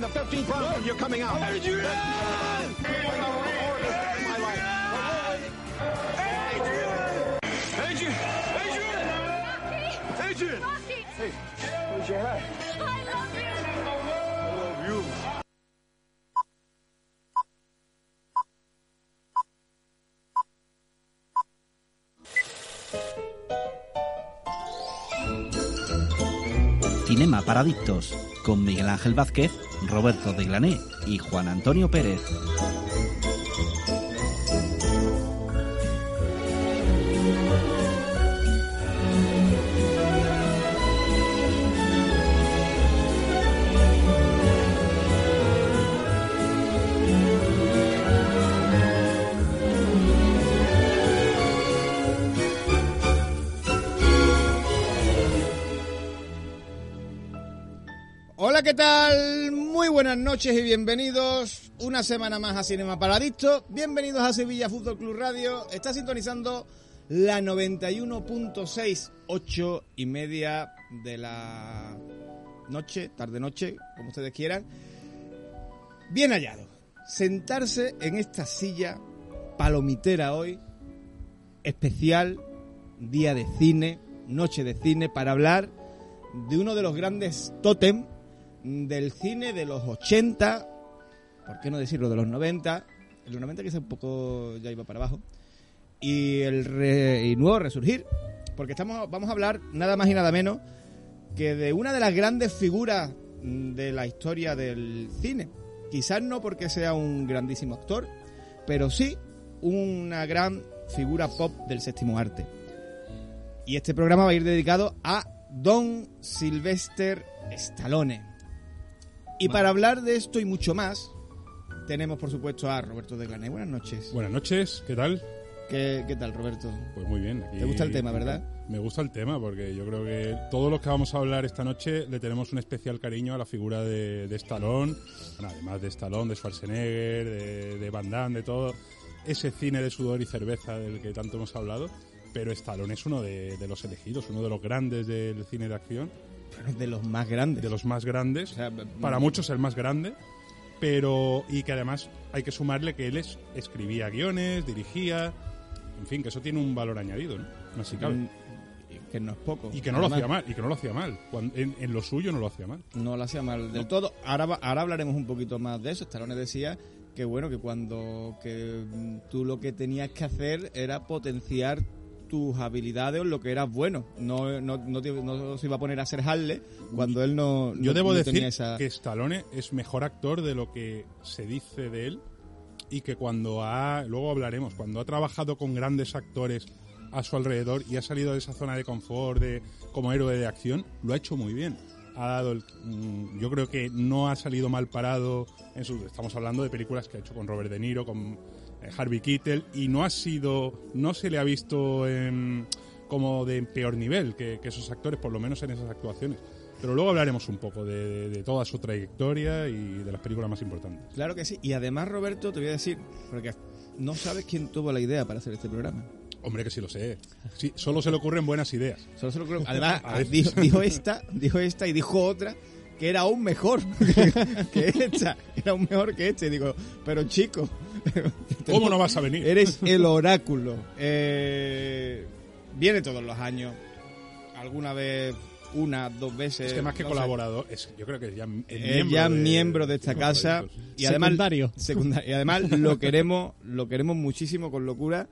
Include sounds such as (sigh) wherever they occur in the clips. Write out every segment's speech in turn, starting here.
the 15th round when you're coming out. Adrian! Adrian! Adrian! Adrian! Hey, where's your hat? I love you. Cinema para Adictos, con Miguel Ángel Vázquez, Roberto de Glané y Juan Antonio Pérez. ¿Qué tal? Muy buenas noches y bienvenidos una semana más a Cinema Paradicto. Bienvenidos a Sevilla Fútbol Club Radio. Está sintonizando la 91.6, 8 y media de la noche, tarde-noche, como ustedes quieran. Bien hallado. Sentarse en esta silla palomitera hoy, especial, día de cine, noche de cine, para hablar de uno de los grandes tótem del cine de los 80, ¿por qué no decirlo de los 90? En los 90 quizá un poco ya iba para abajo. Y el re- y nuevo resurgir, porque estamos vamos a hablar nada más y nada menos que de una de las grandes figuras de la historia del cine. Quizás no porque sea un grandísimo actor, pero sí una gran figura pop del séptimo arte. Y este programa va a ir dedicado a Don Sylvester Stallone. Y para hablar de esto y mucho más, tenemos por supuesto a Roberto de Glané. Buenas noches. Buenas noches, ¿qué tal? ¿Qué, qué tal, Roberto? Pues muy bien. aquí- ¿Te gusta el tema, verdad? Me gusta el tema porque yo creo que todos los que vamos a hablar esta noche le tenemos un especial cariño a la figura de, de Stallone, bueno, además de Stallone, de Schwarzenegger, de, de Van Damme, de todo ese cine de sudor y cerveza del que tanto hemos hablado. Pero Stallone es uno de, de los elegidos, uno de los grandes del cine de acción, de los más grandes. de los más grandes. O sea, para muchos el más grande, pero y que además hay que sumarle que él es- escribía guiones, dirigía, en fin, que eso tiene un valor añadido, ¿no? Si cabe. mm, que no es poco. Y que no lo hacía mal, y que no lo hacía mal. Cuando- en, en lo suyo no lo hacía mal. No lo hacía mal del todo. Ahora, ahora hablaremos un poquito más de eso. Stallone decía que bueno, que cuando que mm, tú lo que tenías que hacer era potenciar tus habilidades o lo que eras bueno. No, no, no, te- no se iba a poner a hacer Harley cuando él no, Yo no- debo decir tenía esa... que Stallone es mejor actor de lo que se dice de él y que cuando ha, luego hablaremos, cuando ha trabajado con grandes actores a su alrededor y ha salido de esa zona de confort de como héroe de acción, lo ha hecho muy bien. Ha dado el- mm, yo creo que no ha salido mal parado en sus, estamos hablando de películas que ha hecho con Robert De Niro, con Harvey Keitel y no ha sido, no se le ha visto como de peor nivel que, que esos actores, por lo menos en esas actuaciones. Pero luego hablaremos un poco de, de- de toda su trayectoria y de las películas más importantes. Claro que sí. Y además, Roberto, te voy a decir, porque no sabes quién tuvo la idea para hacer este programa. Hombre, que sí lo sé. Sí, solo se le ocurren buenas ideas. Solo se lo creo. (laughs) Además, dijo, dijo esta, dijo esta y dijo otra que era aún mejor (laughs) que esta. Era aún mejor que este. Digo, pero chico, (laughs) ¿Cómo no vas a venir? eres el oráculo. Eh, viene todos los años. Alguna vez, una, dos veces. Es que más que no colaborador, es, yo creo que es ya es Es ya miembro de esta casa y además Secundario. secundario. y además (laughs) lo queremos lo queremos muchísimo con locura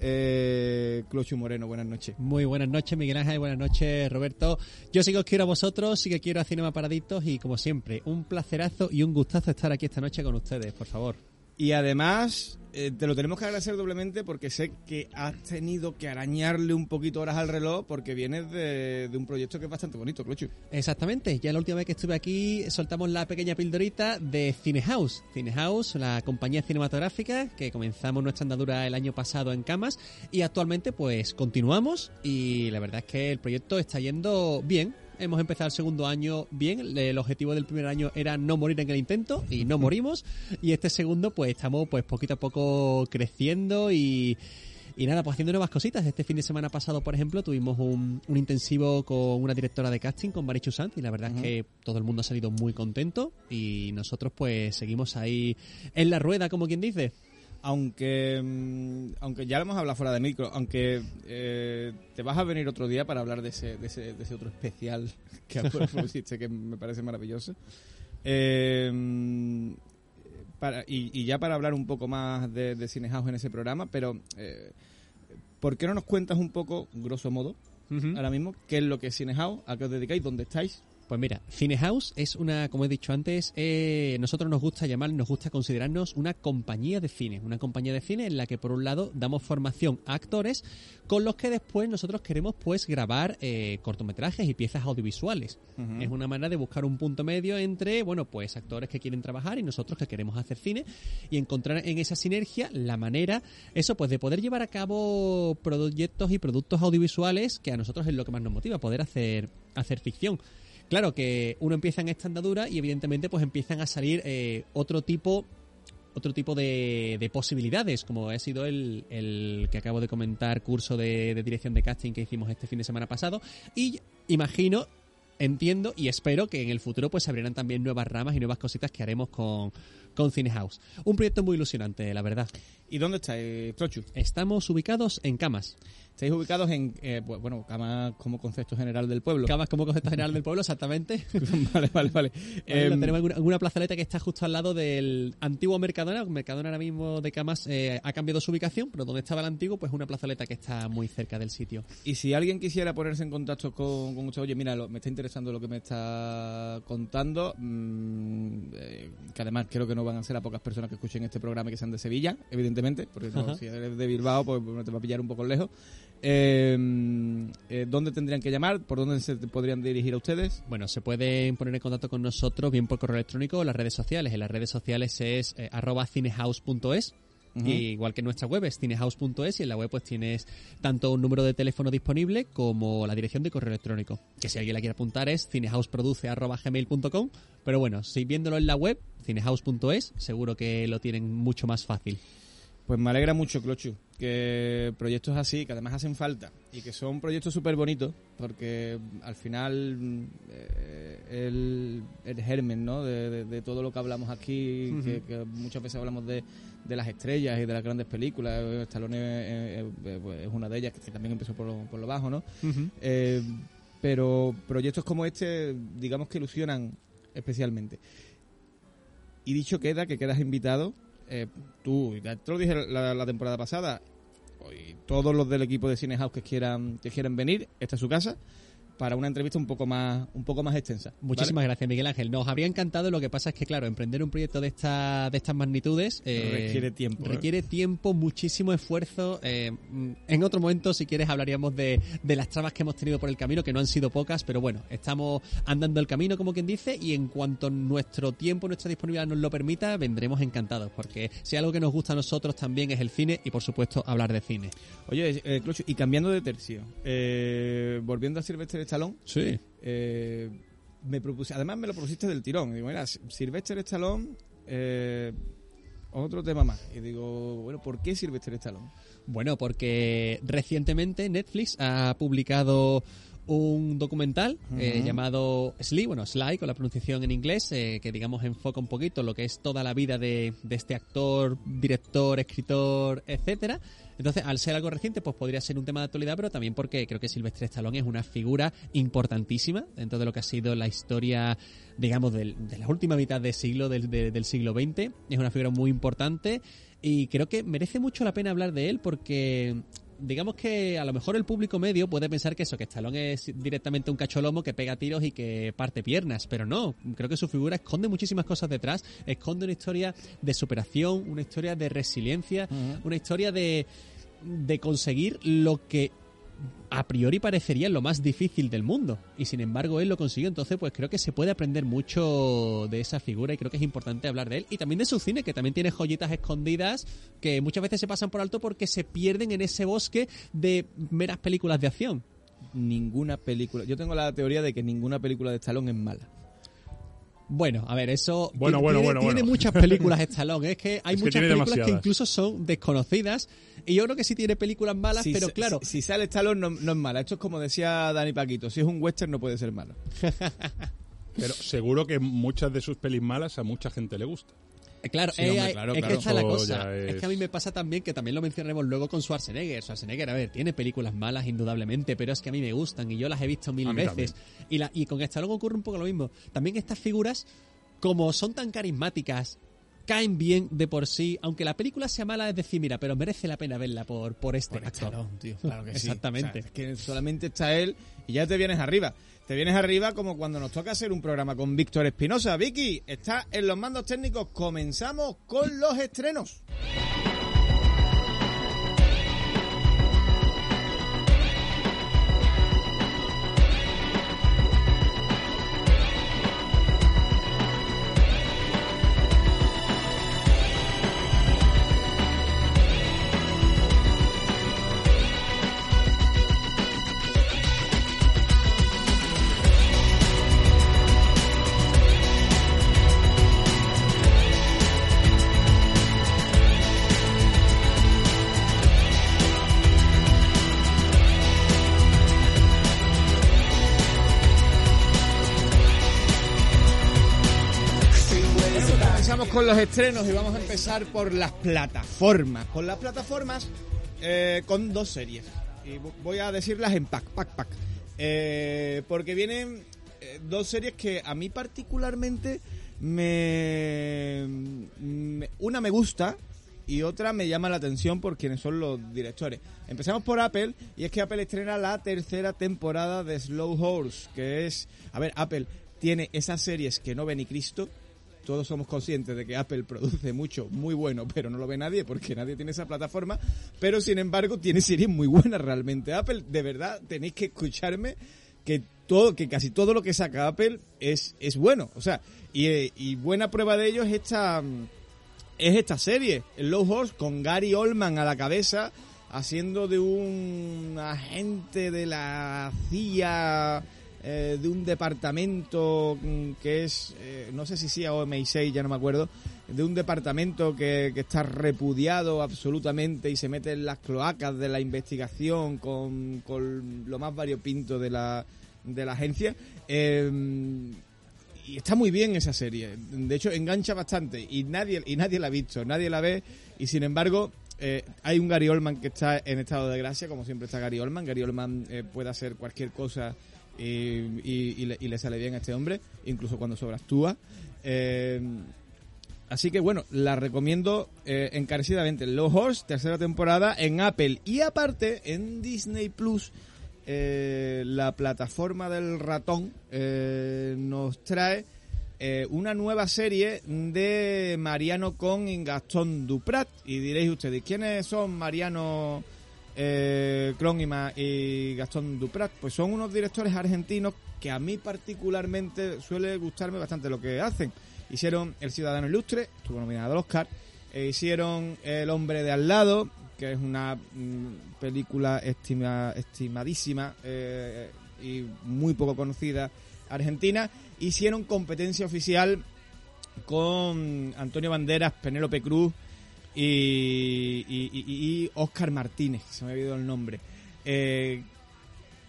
eh, Clochu Moreno buenas noches Muy buenas noches, Miguel Ángel, buenas noches, Roberto. Yo sí que os quiero a vosotros, sí que quiero a Cinema Paraditos y como siempre, un placerazo y un gustazo estar aquí esta noche con ustedes, por favor. Y además, eh, te lo tenemos que agradecer doblemente porque sé que has tenido que arañarle un poquito horas al reloj porque vienes de, de un proyecto que es bastante bonito, Clochu. Exactamente, ya la última vez que estuve aquí soltamos la pequeña pildorita de Cinehouse. Cinehouse, la compañía cinematográfica que comenzamos nuestra andadura el año pasado en Camas y actualmente pues continuamos y la verdad es que el proyecto está yendo bien. Hemos empezado el segundo año bien. El objetivo del primer año era no morir en el intento y no morimos. Y este segundo, pues estamos pues poquito a poco creciendo y, y nada, pues haciendo nuevas cositas. Este fin de semana pasado, por ejemplo, tuvimos un, un intensivo con una directora de casting, con Marichu Sant, y la verdad es que todo el mundo ha salido muy contento y nosotros pues seguimos ahí en la rueda, como quien dice. Aunque, mm, aunque ya lo hemos hablado fuera de micro, aunque eh, te vas a venir otro día para hablar de ese, de ese, de ese otro especial (laughs) que (laughs) pusiste, que me parece maravilloso. Eh, para, y, y ya para hablar un poco más de, de Cinehouse en ese programa, pero eh, ¿por qué no nos cuentas un poco, grosso modo, ahora mismo, qué es lo que es Cinehouse, a qué os dedicáis, dónde estáis? Pues mira, Cinehouse es una, como he dicho antes, eh, nosotros nos gusta llamar, nos gusta considerarnos una compañía de cine, una compañía de cine en la que por un lado damos formación a actores con los que después nosotros queremos pues grabar eh, cortometrajes y piezas audiovisuales. Es una manera de buscar un punto medio entre, bueno, pues actores que quieren trabajar y nosotros que queremos hacer cine y encontrar en esa sinergia la manera, eso pues de poder llevar a cabo proyectos y productos audiovisuales que a nosotros es lo que más nos motiva, poder hacer, hacer ficción. Claro que uno empieza en esta andadura y evidentemente pues empiezan a salir eh, otro tipo otro tipo de, de posibilidades, como ha sido el, que acabo de comentar, curso de, dirección de casting que hicimos este fin de semana pasado. Y imagino, entiendo y espero que en el futuro pues abrirán también nuevas ramas y nuevas cositas que haremos con, con Cinehouse. Un proyecto muy ilusionante, la verdad. ¿Y dónde estáis, Trochu? Estamos ubicados en Camas. Estáis ubicados en, eh, bu- bueno, Camas como concepto general del pueblo. Camas como concepto general del pueblo, exactamente. (laughs) vale, vale, vale. Em, tenemos en una, en una plazoleta que está justo al lado del antiguo Mercadona. Mercadona ahora mismo de Camas eh, ha cambiado su ubicación, pero donde estaba el antiguo, pues una plazoleta que está muy cerca del sitio. Y si alguien quisiera ponerse en contacto con, con usted, oye, mira, lo- me está interesando lo que me está contando, mm, eh, que además creo que no van a ser a pocas personas que escuchen este programa y que sean de Sevilla, evidentemente, porque no, si eres de Bilbao, pues te va a pillar un poco lejos. Eh, eh, ¿Dónde tendrían que llamar? ¿Por dónde se podrían dirigir a ustedes? Bueno, se pueden poner en contacto con nosotros bien por correo electrónico o las redes sociales. En las redes sociales es eh, arroba cinehouse.es. Y igual que en nuestra web es cinehouse.es y en la web pues tienes tanto un número de teléfono disponible como la dirección de correo electrónico. Que si alguien la quiere apuntar es cinehouseproduce.gmail.com Pero bueno, si viéndolo en la web, cinehouse.es, seguro que lo tienen mucho más fácil. Pues me alegra mucho, Clochu, que proyectos así, que además hacen falta y que son proyectos súper bonitos, porque al final eh, el, el germen ¿no? de, de- de todo lo que hablamos aquí, que, que muchas veces hablamos de, de las estrellas y de las grandes películas, eh, Stallone eh, eh, pues, es una de ellas, que también empezó por lo, por lo bajo, ¿no? Eh, pero proyectos como este, digamos que ilusionan especialmente. Y dicho queda que quedas invitado, eh, tú, te lo dije la, la temporada pasada, y todos los del equipo de Cinehouse que quieran, que quieran venir, esta es su casa, para una entrevista un poco más, un poco más extensa. ¿vale? Muchísimas gracias, Miguel Ángel. Nos habría encantado, lo que pasa es que, claro, emprender un proyecto de, esta, de estas magnitudes eh, Requiere tiempo, ¿eh? Requiere tiempo, muchísimo esfuerzo. eh, mm, en otro momento, si quieres, hablaríamos de, de las trabas que hemos tenido por el camino, que no han sido pocas, pero bueno, estamos andando el camino, como quien dice, y en cuanto nuestro tiempo, nuestra disponibilidad nos lo permita, vendremos encantados, porque si algo que nos gusta a nosotros también es el cine y, por supuesto, hablar de cine. Oye, eh, Clocho, y cambiando de tercio, volviendo a Sylvester Stallone, Sí. eh, me propuse, además me lo propusiste del tirón. Digo, mira, Sylvester Stallone, eh, otro tema más. Y digo, bueno, ¿por qué Sylvester Stallone? Bueno, porque recientemente Netflix ha publicado un documental eh, Ujú. llamado Sly, bueno, Sly con la pronunciación en inglés, eh, que digamos enfoca un poquito lo que es toda la vida de, de este actor, director, escritor, etcétera. Entonces, al ser algo reciente, pues podría ser un tema de actualidad, pero también porque creo que Sylvester Stallone es una figura importantísima dentro de lo que ha sido la historia, digamos, del- de la última mitad del siglo, del, de- del siglo XX. Es una figura muy importante y creo que merece mucho la pena hablar de él porque digamos que a lo mejor el público medio puede pensar que eso, que Stallone es directamente un cacholomo que pega tiros y que parte piernas, pero no, creo que su figura esconde muchísimas cosas detrás, esconde una historia de superación, una historia de resiliencia, una historia de, de conseguir lo que a priori parecería lo más difícil del mundo. Y sin embargo él lo consiguió. Entonces pues creo que se puede aprender mucho de esa figura y creo que es importante hablar de él. Y también de su cine que también tiene joyitas escondidas que muchas veces se pasan por alto porque se pierden en ese bosque de meras películas de acción. Ninguna película. Yo tengo la teoría de que ninguna película de Stallone es mala. Bueno, a ver, eso Bueno, tiene, bueno, bueno, tiene bueno. muchas películas Stallone, es que hay (laughs) Es muchas películas que incluso son desconocidas y yo creo que sí tiene películas malas, Si pero claro, Si, si sale Stallone no, no es mala. Esto es como decía Dani Paquito. Si es un western no puede ser malo. (laughs) Pero seguro que muchas de sus pelis malas a mucha gente le gusta. Eh, Claro, Sí, eh, hombre, eh, claro, es claro. que esta es la Eso cosa. ya Es... es- que a mí me pasa también que también lo mencionaremos luego con Schwarzenegger. Schwarzenegger, a ver, tiene películas malas indudablemente, pero es que a mí me gustan y yo las he visto mil veces. Y, la, y con Stallone ocurre un poco lo mismo. También estas figuras, como son tan carismáticas, caen bien de por sí, aunque la película sea mala, es decir, mira, pero merece la pena verla por, por este Por actor. Tío. Claro que sí. Exactamente. O sea, es que solamente está él y ya te vienes arriba. Te vienes arriba como cuando nos toca hacer un programa con Víctor Espinosa. Vicky, está en los mandos técnicos. Comenzamos con los estrenos. Los estrenos y vamos a empezar por las plataformas. Con las plataformas, eh, con dos series. Y vo- voy a decirlas en pack, pack, pack. Eh, porque vienen eh, dos series que a mí particularmente me, me- Una me gusta y otra me llama la atención por quienes son los directores. Empezamos por Apple y es que Apple estrena la tercera temporada de Slow Horse, que es... A ver, Apple tiene esas series que no ve ni Cristo, todos somos conscientes de que Apple produce mucho muy bueno, pero no lo ve nadie porque nadie tiene esa plataforma, pero sin embargo tiene series muy buenas realmente. Apple, de verdad, tenéis que escucharme que todo, que casi todo lo que saca Apple es, es bueno. O sea, y, buena prueba de ello es esta es esta serie, el Low Horse, con Gary Oldman a la cabeza, haciendo de un agente de la CIA, eh, de un departamento mm, que es, eh, no sé si CIA o MI6, ya no me acuerdo, de un departamento que, que está repudiado absolutamente y se mete en las cloacas de la investigación con, con lo más variopinto de la, de la agencia. Eh, y está muy bien esa serie. De hecho, engancha bastante y nadie y nadie la ha visto, nadie la ve y sin embargo eh, hay un Gary Oldman que está en estado de gracia, como siempre está Gary Oldman. Gary Oldman eh, puede hacer cualquier cosa y, y- le, sale bien a este hombre, incluso cuando sobreactúa. Eh, Así que bueno, la recomiendo eh, encarecidamente. Low Horse, tercera temporada en Apple. Y aparte, en Disney Plus, eh, la plataforma del ratón eh, nos trae una nueva serie de Mariano Con Gastón Duprat. Y diréis ustedes, ¿quiénes son Mariano eh, y, Gastón Duprat? Pues son unos directores argentinos que a mí particularmente suele gustarme bastante lo que hacen. Hicieron El Ciudadano Ilustre, estuvo nominado al Oscar. Eh, hicieron El Hombre de Al Lado, que es una mm, película estima- estimadísima eh, y muy poco conocida argentina. Hicieron competencia oficial con Antonio Banderas, Penélope Cruz y, Oscar Martínez, se me ha olvidado el nombre. Eh,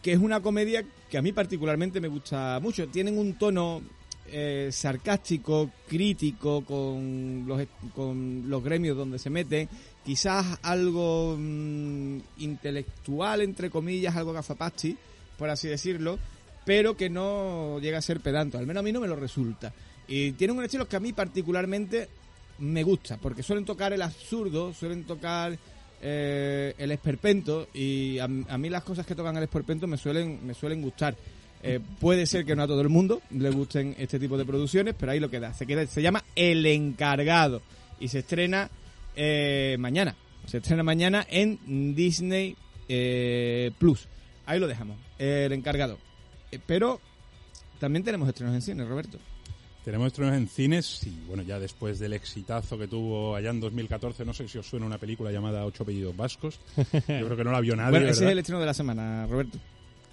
que es una comedia que a mí particularmente me gusta mucho. Tienen un tono eh, sarcástico, crítico con los, con los gremios donde se meten, quizás algo mm, intelectual, entre comillas, algo gafapasti, por así decirlo, pero que no llega a ser pedante, al menos a mí no me lo resulta. Y tienen un estilo que a mí particularmente me gusta, porque suelen tocar el absurdo, suelen tocar eh, el esperpento y a, a mí las cosas que tocan el esperpento me suelen, me suelen gustar. Eh, puede ser que no a todo el mundo le gusten este tipo de producciones, pero ahí lo queda. Se, queda, se llama El Encargado y se estrena eh, mañana. Se estrena mañana en Disney eh, Plus. Ahí lo dejamos. El Encargado. Pero también tenemos estrenos en cine, Roberto. Tenemos estrenos en cines y bueno, ya después del exitazo que tuvo allá en 2014, no sé si os suena una película llamada Ocho apellidos vascos. (laughs) Yo creo que no la vio nadie, bueno, ese ¿verdad? es el estreno de la semana, Roberto.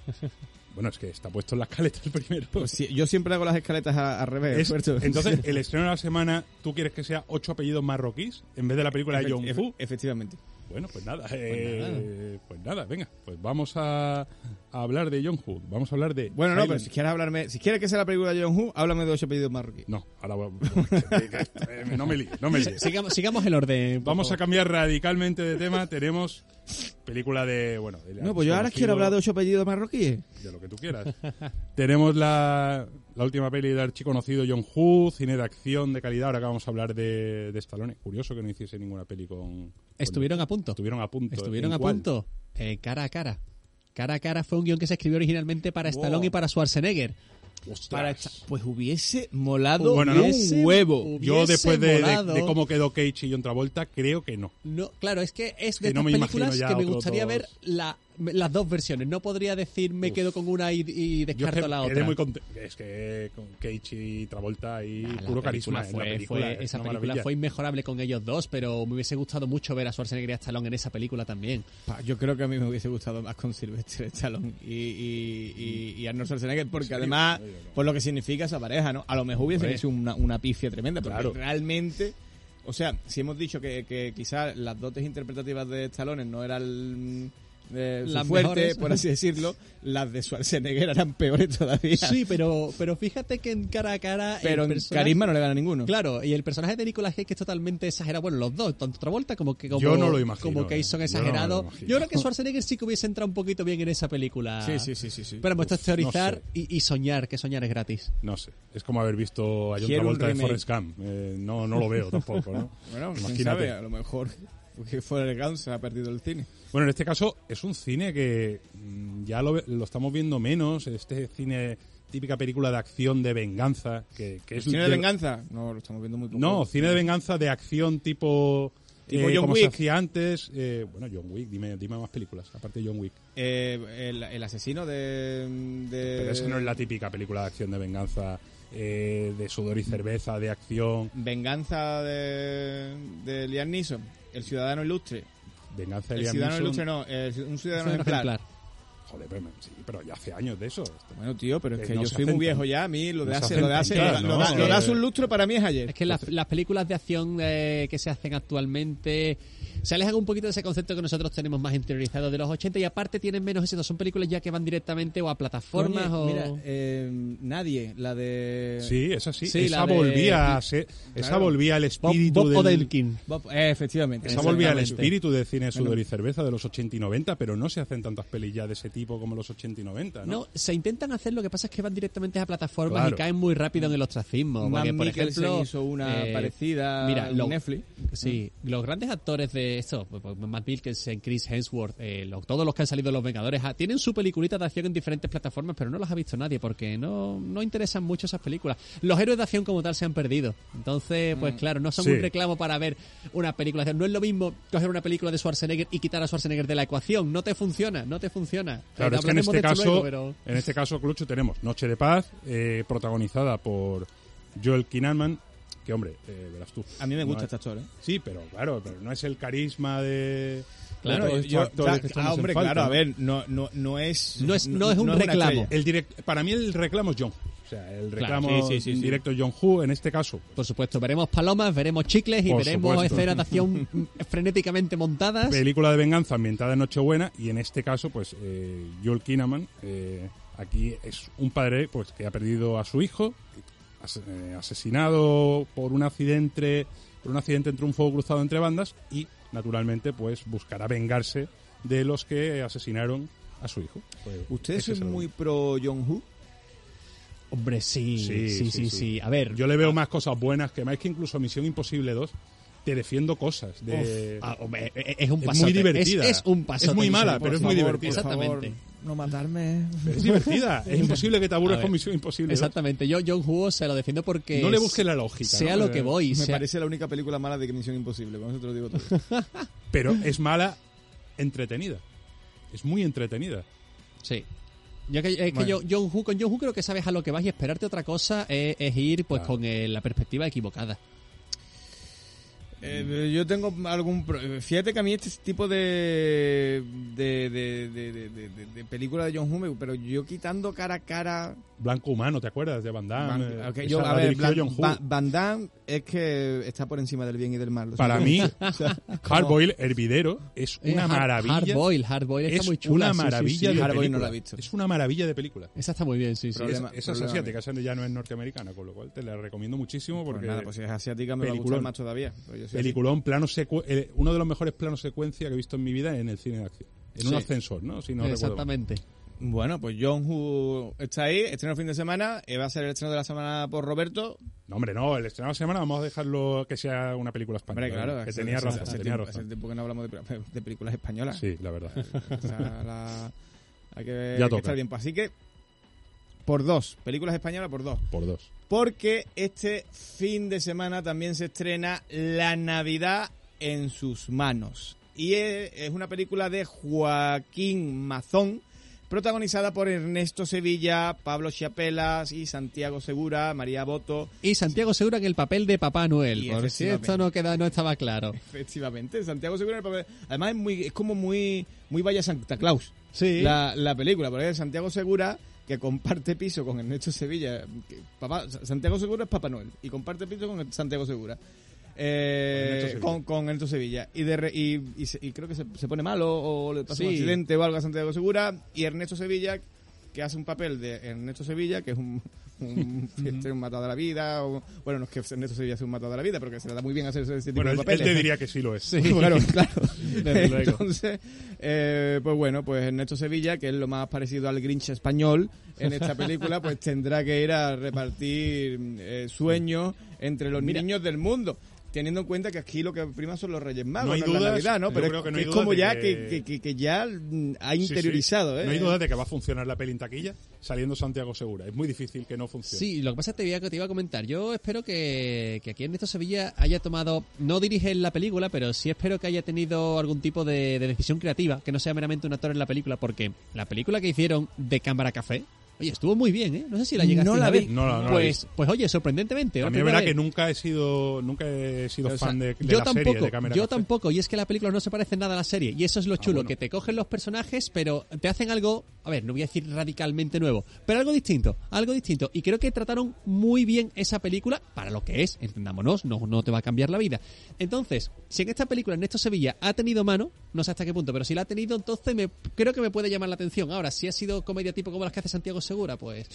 (laughs) Bueno, es que está puesto en la escaleta el primero. Pues sí, yo siempre hago las escaletas a- al revés, Es- entonces, (laughs) el estreno de la semana, ¿tú quieres que sea ocho apellidos marroquíes en vez de la película de John Fu? Efectivamente. Bueno, pues nada, eh, pues nada, venga, pues vamos a, a hablar de John Hu, vamos a hablar de... Bueno, no, pero si quieres hablarme, si quieres que sea la película de John Woo, háblame de ocho apellidos marroquíes. No, ahora voy a- (laughs) no me líes, no me líes. (laughs) Sigamos, sigamos el orden. Vamos a cambiar radicalmente de tema. Tenemos película de. Bueno, de No, pues yo ahora quiero hablar de ocho apellidos marroquíes. De lo que tú quieras. Tenemos la, la última peli del archiconocido John Woo, cine de acción de calidad. Ahora que vamos a hablar de, de Stallone. Curioso que no hiciese ninguna peli con. con- Estuvieron a punto. Estuvieron a punto. Estuvieron ¿En a cuál? punto. Eh, cara a cara. Cara a cara fue un guion que se escribió originalmente para Wow. Stallone y para Schwarzenegger. Ostras. Para esta- pues hubiese molado Bueno, no. un huevo. Yo después de, de- cómo quedó Cage y John Travolta, creo que no. No, claro, es que es de que estas películas que me gustaría ver la- las dos versiones. No podría decir me Uf. quedo con una y, y descarto que la otra. muy contento. Es que con Cage y Travolta ahí, Ah, la puro carisma. en fue- la película, fue- es esa película maravilla. fue inmejorable con ellos dos, pero me hubiese gustado mucho ver a Schwarzenegger y a Stallone en esa película también. Pa, Yo creo que a mí me hubiese gustado más con Sylvester Stallone y, y, y, y Arnold Schwarzenegger, porque además, por lo que significa esa pareja, ¿no? A lo mejor hubiese sido una, una pifia tremenda, porque Claro. realmente, o sea, si hemos dicho que, que quizás las dotes interpretativas de Stallone no eran eh, Las fuerte, mejores. por así decirlo, las de Schwarzenegger (laughs) eran peores todavía. Sí, pero, pero fíjate que en cara a cara. el en carisma no le gana a ninguno. Claro, y el personaje de Nicolas Cage que es totalmente exagerado. Bueno, los dos, tanto Travolta como que como, Yo no lo imagino, como Cage eh. son Yo no exagerados. Yo, creo que (laughs) Schwarzenegger sí que hubiese entrado un poquito bien en esa película. Sí, sí, sí, sí. sí. Pero esto es teorizar no sé. y, y soñar, que soñar es gratis. No sé, es como haber visto a John Travolta de remake. Forrest Gump. Eh, no, no lo veo tampoco, ¿no? (laughs) Bueno, Imagínate. sabe, a lo mejor fuera el Gaunt se ha perdido el cine. Bueno, en este caso es un cine que mm, ya lo, lo estamos viendo menos, este cine típica película de acción de venganza, que, que es ¿Cine de de- venganza? No, lo estamos viendo muy poco. No, cine de venganza de acción tipo Tipo eh, John como se Wick. hacía antes. eh, bueno, John Wick, dime, dime más películas, aparte de John Wick. Eh, el, el asesino de... de- Pero esa no es la típica película de acción de venganza, eh, de sudor y cerveza, de acción. Venganza de, de Liam Neeson, el ciudadano ilustre. Venganza El ciudadano ilustre no, el- un ciudadano (laughs) Ciudadano ejemplar. ejemplar. Joder, pero, sí, pero ya hace años de eso. Bueno, tío, pero es Que que no yo soy muy viejo ya. A mí lo de hace, lo de hace, lo, da, lo Eh, un lustro para mí es ayer. Es que las, las películas de acción eh, que se hacen actualmente se alejan un poquito de ese concepto que nosotros tenemos más interiorizado de los 80 y aparte tienen menos éxito. Son películas ya que van directamente o a plataformas o... Mira, eh, nadie, la de... Sí, esa sí. Sí, esa la de- volvía a ser, esa volvía al Bob, espíritu Bob del, Odenkirk. Bob- eh, efectivamente. Esa volvía al espíritu del cine sudor y cerveza de los 80 y 90, pero no se hacen tantas pelis ya de ese tipo como los 80 y 90, ¿no? No, se intentan hacer, lo que pasa es que van directamente a plataformas Claro. y caen muy rápido en el ostracismo. Matt Porque, por Mikkelsen ejemplo, hizo una eh, parecida mira, en lo- Netflix. Sí, los grandes actores de esto, pues, pues, Matt Mikkelsen, Chris Hemsworth, eh, lo- todos los que han salido de Los Vengadores, ah, tienen su peliculita de acción en diferentes plataformas, pero no las ha visto nadie porque no, no interesan mucho esas películas. Los héroes de acción como tal se han perdido. Entonces, pues claro, no son Sí. un reclamo para ver una película de acción. No es lo mismo coger una película de Schwarzenegger y quitar a Schwarzenegger de la ecuación. No te funciona, no te funciona. Claro, es que en este caso, luego, pero- en este caso, Clucho, tenemos Noche de Paz, eh, protagonizada por Joel Kinnaman, que hombre, eh, verás tú. A mí me no gusta es- este actor, ¿eh? Sí, pero claro, pero no es el carisma de... Claro, yo- actores ah, hombre, falta, claro, a ¿no? ver, no, no, no es... No es- no es un reclamo. El direct, para mí el reclamo es John. O sea, el reclamo sí, sí, sí, sí. directo John Hu, en este caso. Por supuesto, veremos palomas, veremos chicles y Por veremos supuesto. escenas de acción (laughs) frenéticamente montadas. película de venganza ambientada en Nochebuena y en este caso pues eh, Joel Kinnaman eh, aquí es un padre pues que ha perdido a su hijo as- eh, asesinado por un accidente por un accidente entre un fuego cruzado entre bandas y naturalmente pues buscará vengarse de los que asesinaron a su hijo Pues, ¿Ustedes son muy pro John Woo? Hombre, sí, sí, sí, sí, Sí, sí, sí. A ver, yo le veo más cosas buenas que más que incluso Misión Imposible 2 te defiendo cosas. De... Ah, hombre, e- es un Es pasote. muy divertida. Es, es un pasote. Es muy mala, pero es muy divertida. Exactamente. no matarme. Pero es divertida. es (laughs) imposible que te aburras con Misión Imposible. Exactamente. Yo, John Hugo, se lo defiendo porque. No le busques la lógica. Sea ¿no? lo que voy. Me sea- parece la única película mala de Misión Imposible, con eso te lo digo todo. (laughs) Pero es mala entretenida. Es muy entretenida. Sí. Yo que, es que yo, John con creo que sabes a lo que vas y esperarte otra cosa es, es ir pues Claro. con eh, la perspectiva equivocada. Eh, yo tengo algún... pro- eh, Fíjate que a mí este tipo de... de, de, de, de, de- de- de película de John Hume, pero yo quitando cara a cara... Blanco Humano, ¿te acuerdas de Van Damme? Van, ok, Esa yo, a ver, Blan- John. Van, Van Damme es que está por encima del bien y del mal. Para mí. (laughs) O sea, Hardboil, Hervidero, es Eh, una Hard- maravilla. Hardboil, Hardboil está es muy chula. una sí, sí, maravilla sí. de Hardboil no película. la he visto. Es una maravilla de película. Esa está muy bien, sí, sí. Problema- Esa, esa es asiática, esa ya no es norteamericana, con lo cual te la recomiendo muchísimo Pues porque nada, pues si es asiática me va a gustar más todavía. pero así. peliculón, plano secue- eh, uno de los mejores planos secuencia que he visto en mi vida en el cine de acción. En un Sí. ascensor, ¿no? Si no. Exactamente. Bueno, pues John Woo está ahí, estreno fin de semana, eh, va a ser el estreno de la semana por Roberto. No, hombre, no, el estreno de la semana vamos a dejarlo que sea una película española. Hombre, claro, que tenía razón, hace tenía tiempo, hace tiempo que no hablamos de, de películas españolas. Sí, la verdad. O sea, la- hay que, Ya hay que estar bien. Pues Así que, por dos, películas españolas por dos. Por dos. Porque este fin de semana también se estrena La Navidad en sus manos. Y es, una película de Joaquín Mazón, protagonizada por Ernesto Sevilla, Pablo Chiapelas y Santiago Segura, María Boto. Y Santiago Segura en el papel de Papá Noel, Y por si esto no queda, no estaba claro. (laughs) Efectivamente, Santiago Segura en el papel. Además es muy, es como muy, muy vaya Santa Claus. Sí. la, la película, porque Santiago Segura que comparte piso con Ernesto Sevilla. que papá, Santiago Segura es Papá Noel y comparte piso con Santiago Segura. Eh, Con Ernesto Sevilla. con, con Ernesto Sevilla. Y, de re- y, y y creo que se, se pone malo o le pasa un accidente o algo a Santiago Segura. Y Ernesto Sevilla, que hace un papel de Ernesto Sevilla, que es un, un, un matado de la vida. O, bueno, no es que Ernesto Sevilla sea un matado de la vida, pero que se le da muy bien hacer ese, ese tipo Bueno, de él, él papeles. te diría que sí lo es. (laughs) Claro, (laughs) claro. Luego. Entonces, eh, pues bueno, pues Ernesto Sevilla, que es lo más parecido al Grinch español en esta película, pues tendrá que ir a repartir eh, sueños entre los niños del mundo. Teniendo en cuenta que aquí lo que prima son los Reyes Magos, No hay la dudas, Navidad, ¿no? Pero creo es, que no que hay es dudas como ya que- que, que- que- ya mm, ha Sí, sí. interiorizado, ¿eh? No hay duda de que va a funcionar la peli en taquilla saliendo Santiago Segura. Es muy difícil que no funcione. Sí, lo que pasa es que te iba, te iba a comentar. Yo espero que, que aquí Ernesto Sevilla haya tomado, no dirige la película, pero sí espero que haya tenido algún tipo de, de decisión creativa, que no sea meramente un actor en la película, porque la película que hicieron de Cámara Café, oye, estuvo muy bien, ¿eh? No sé si la llegaste No la a ver. vi. No la- no la he pues, pues oye, sorprendentemente. A mí es verdad que nunca he sido, nunca he sido Pero, o sea, fan de, de yo la tampoco, serie de Cámara yo Café. tampoco, y es que la película no se parece nada a la serie, y eso es lo chulo, bueno. que te cogen los personajes, pero te hacen algo, a ver, no voy a decir radicalmente nuevo, pero algo distinto, algo distinto, y creo que trataron muy bien esa película para lo que es, entendámonos, no, no te va a cambiar la vida. Entonces, si en esta película Ernesto Sevilla ha tenido mano, no sé hasta qué punto, pero si la ha tenido, entonces me, creo que me puede llamar la atención. Ahora, si ha sido comedia tipo como las que hace Santiago Segura, pues,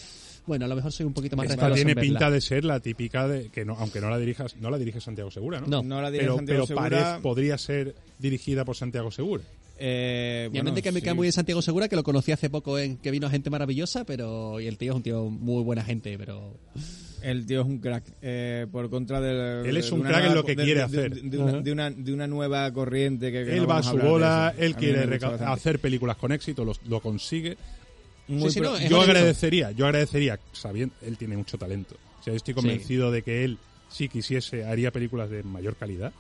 bueno, a lo mejor soy un poquito más Esta respetuoso tiene en verla. pinta de ser la típica de que no, aunque no la dirijas, no la dirige Santiago Segura, ¿no? No. No la dirige pero, Santiago pero Segura. parece- podría ser dirigida por Santiago Segura. Eh, Y bueno, que me sí. cae muy bien Santiago Segura, que lo conocí hace poco en que vino gente maravillosa, pero y el tío es un tío muy buena gente, pero El tío es un crack. eh, por contra del. Él es de un crack en lo que de- quiere de- hacer. De, de una, de, una, de una nueva corriente que. que él no va a su bola, él A quiere hacer películas con éxito, lo, lo consigue. Muy Sí, sí, no, Yo agradecería, yo agradecería, sabiendo, él tiene mucho talento. O sea, yo estoy convencido de que él, si quisiese, haría películas de mayor calidad,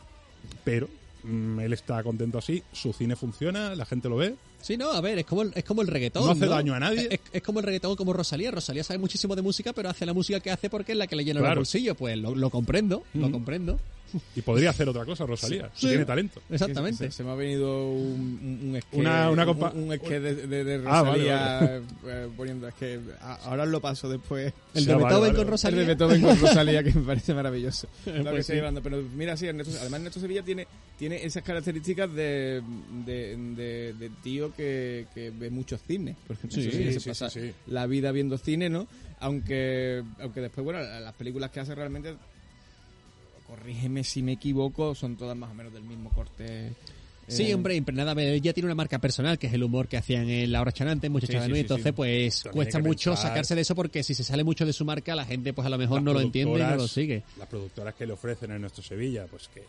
pero mm, él está contento así, su cine funciona, la gente lo ve. Sí, no, a ver, es como el, es como el reggaetón. No hace daño a nadie. Es, es como el reggaetón, como Rosalía. Rosalía sabe muchísimo de música, pero hace la música que hace porque es la que le llena el Claro. bolsillo. Pues lo, lo comprendo, lo comprendo. Y podría hacer otra cosa, Rosalía, si Sí. tiene talento. Exactamente. Se, se me ha venido un, un, Una- una un- compa- un, un de, de, de Ah, vale, Rosalía eh, poniendo. Es que a- ahora os lo paso después. El Sí, de vale, Beethoven vale, con. Rosalía. El de Beethoven con (laughs) Rosalía, que me parece maravilloso. (laughs) Lo que Pues estoy sí. hablando. Pero mira, sí, Ernesto, además Ernesto Sevilla tiene, tiene esas características de, de, de- de tío que, que ve muchos cines. Porque se sí, pasa sí, sí. la vida viendo cine, ¿no? Aunque, aunque después, bueno, las películas que hace realmente, corrígeme si me equivoco, son todas más o menos del mismo corte. Sí, eh, hombre, impregnada. Ella tiene una marca personal, que es el humor que hacían en La Hora Chanante, Muchacha Sí, de sí, sí, entonces sí. pues cuesta mucho pensar- sacarse de eso porque si se sale mucho de su marca, la gente pues a lo mejor Las no lo entiende y no lo sigue. Las productoras que le ofrecen en nuestro Sevilla, pues que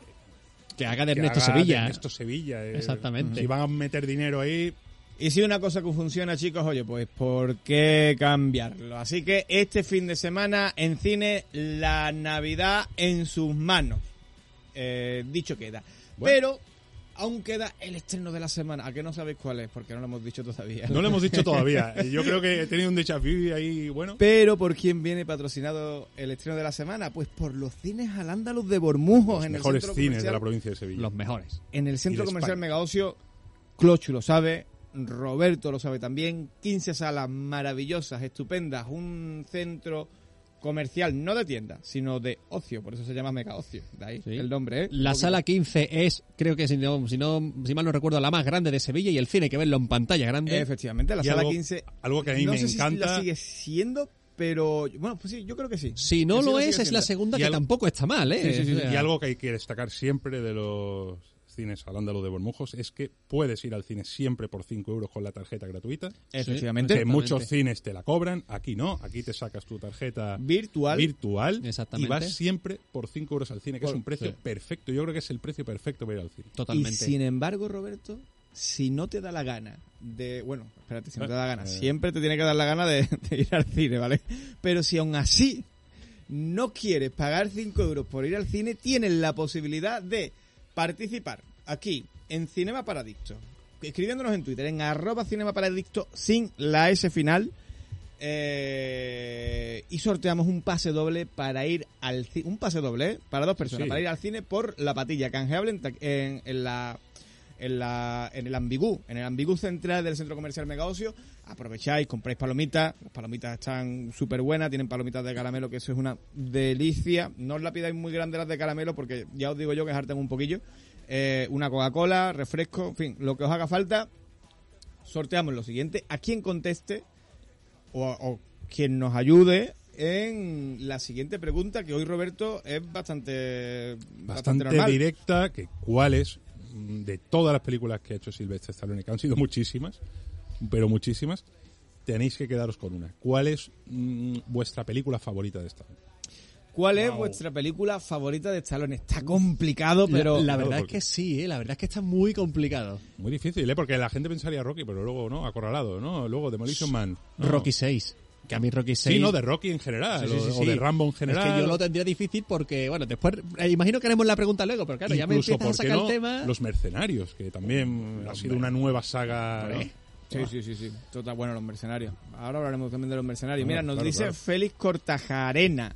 Que haga de que Ernesto haga de Sevilla. Ernesto Sevilla. eh. Exactamente. Si van a meter dinero ahí, Y si una cosa que funciona, chicos, oye, pues ¿por qué cambiarlo? Así que este fin de semana en cine, la Navidad en sus manos. Eh, dicho queda. Bueno. Pero aún queda el estreno de la semana. ¿A qué no sabéis cuál es? Porque no lo hemos dicho todavía. no lo hemos dicho (laughs) todavía. Eh, Yo creo que he tenido un déjà vu ahí, bueno. Pero ¿por quién viene patrocinado el estreno de la semana? Pues por los cines al Andaluz de Bormujos. Los en mejores el centro cines de la provincia de Sevilla. Los mejores. En el centro comercial España. Megaocio, Clochu lo sabe, Roberto lo sabe también, 15 salas maravillosas, estupendas, un centro comercial, no de tienda, sino de ocio, por eso se llama Megaocio, de ahí Sí. el nombre, ¿eh? La sala 15 es, creo que si no, si no, si mal no recuerdo, la más grande de Sevilla y el cine hay que verlo en pantalla grande. Efectivamente, la Y sala algo- 15... algo que a mí no me sé si encanta- la sigue siendo, pero... Bueno, pues sí, yo creo que sí. Si no Que lo es, es la segunda Y que algo- tampoco está mal, ¿eh? Sí, sí, sí, O sea, Y algo que hay que destacar siempre de los cines al ándalo de Bormujos es que puedes ir al cine siempre por 5 euros con la tarjeta gratuita. Efectivamente. Que muchos cines te la cobran, aquí no, aquí te sacas tu tarjeta Virtual. virtual Exactamente. y vas siempre por 5 euros al cine, que Por- es un precio sí. perfecto. Yo creo que es el precio perfecto para ir al cine. Y Totalmente. sin embargo, Roberto, si no te da la gana de... Bueno, espérate, si no te da la gana. Eh. Siempre te tiene que dar la gana de, de ir al cine, ¿vale? Pero si aún así no quieres pagar 5 euros por ir al cine, tienes la posibilidad de participar aquí en Cinema Paradicto. Escribiéndonos en Twitter, en arroba Cinema Paradicto sin la S final. eh, y sorteamos un pase doble para ir al cine. Un pase doble, ¿eh? Para dos personas. Sí. Para ir al cine por la patilla canjeable en, en la en, la, en el ambigú, en el ambigú central del centro comercial Megaocio. Aprovecháis, compráis palomitas. Las palomitas están súper buenas, tienen palomitas de caramelo, que eso es una delicia. No os la pidáis muy grande las de caramelo, porque ya os digo yo que hartan un poquillo. Eh, una Coca-Cola, refresco, en fin, lo que os haga falta. Sorteamos lo siguiente. A quien conteste o, o quien nos ayude en la siguiente pregunta, que hoy Roberto es bastante, Bastante directa, que cuáles mm, de todas las películas que ha hecho Silvestre Stallone, que han sido muchísimas, pero muchísimas, tenéis que quedaros con una. ¿Cuál es mm, vuestra película favorita de Stallone? ¿Cuál es Wow. vuestra película favorita de Stallone? Está complicado, pero... la, verdad es que sí, ¿eh? la verdad es que está muy complicado. Muy difícil, ¿eh? Porque la gente pensaría Rocky, pero luego, ¿no? Acorralado, ¿no? Luego Demolition Man. ¿no? Rocky 6. Que a mí Rocky 6... Sí, no, de Rocky en general, Sí, sí, sí, o, de Rambo en general. Es que yo lo tendría difícil porque, bueno, después eh, imagino que haremos la pregunta luego, pero claro, ya me empiezas a ¿por qué sacar no? el tema. Los Mercenarios, que también ha sido una nueva saga. ¿no? Sí, sí, sí, sí. Total, bueno, los mercenarios. Ahora hablaremos también de los mercenarios. Ah, Mira, nos claro, dice claro. Félix Cortajarena.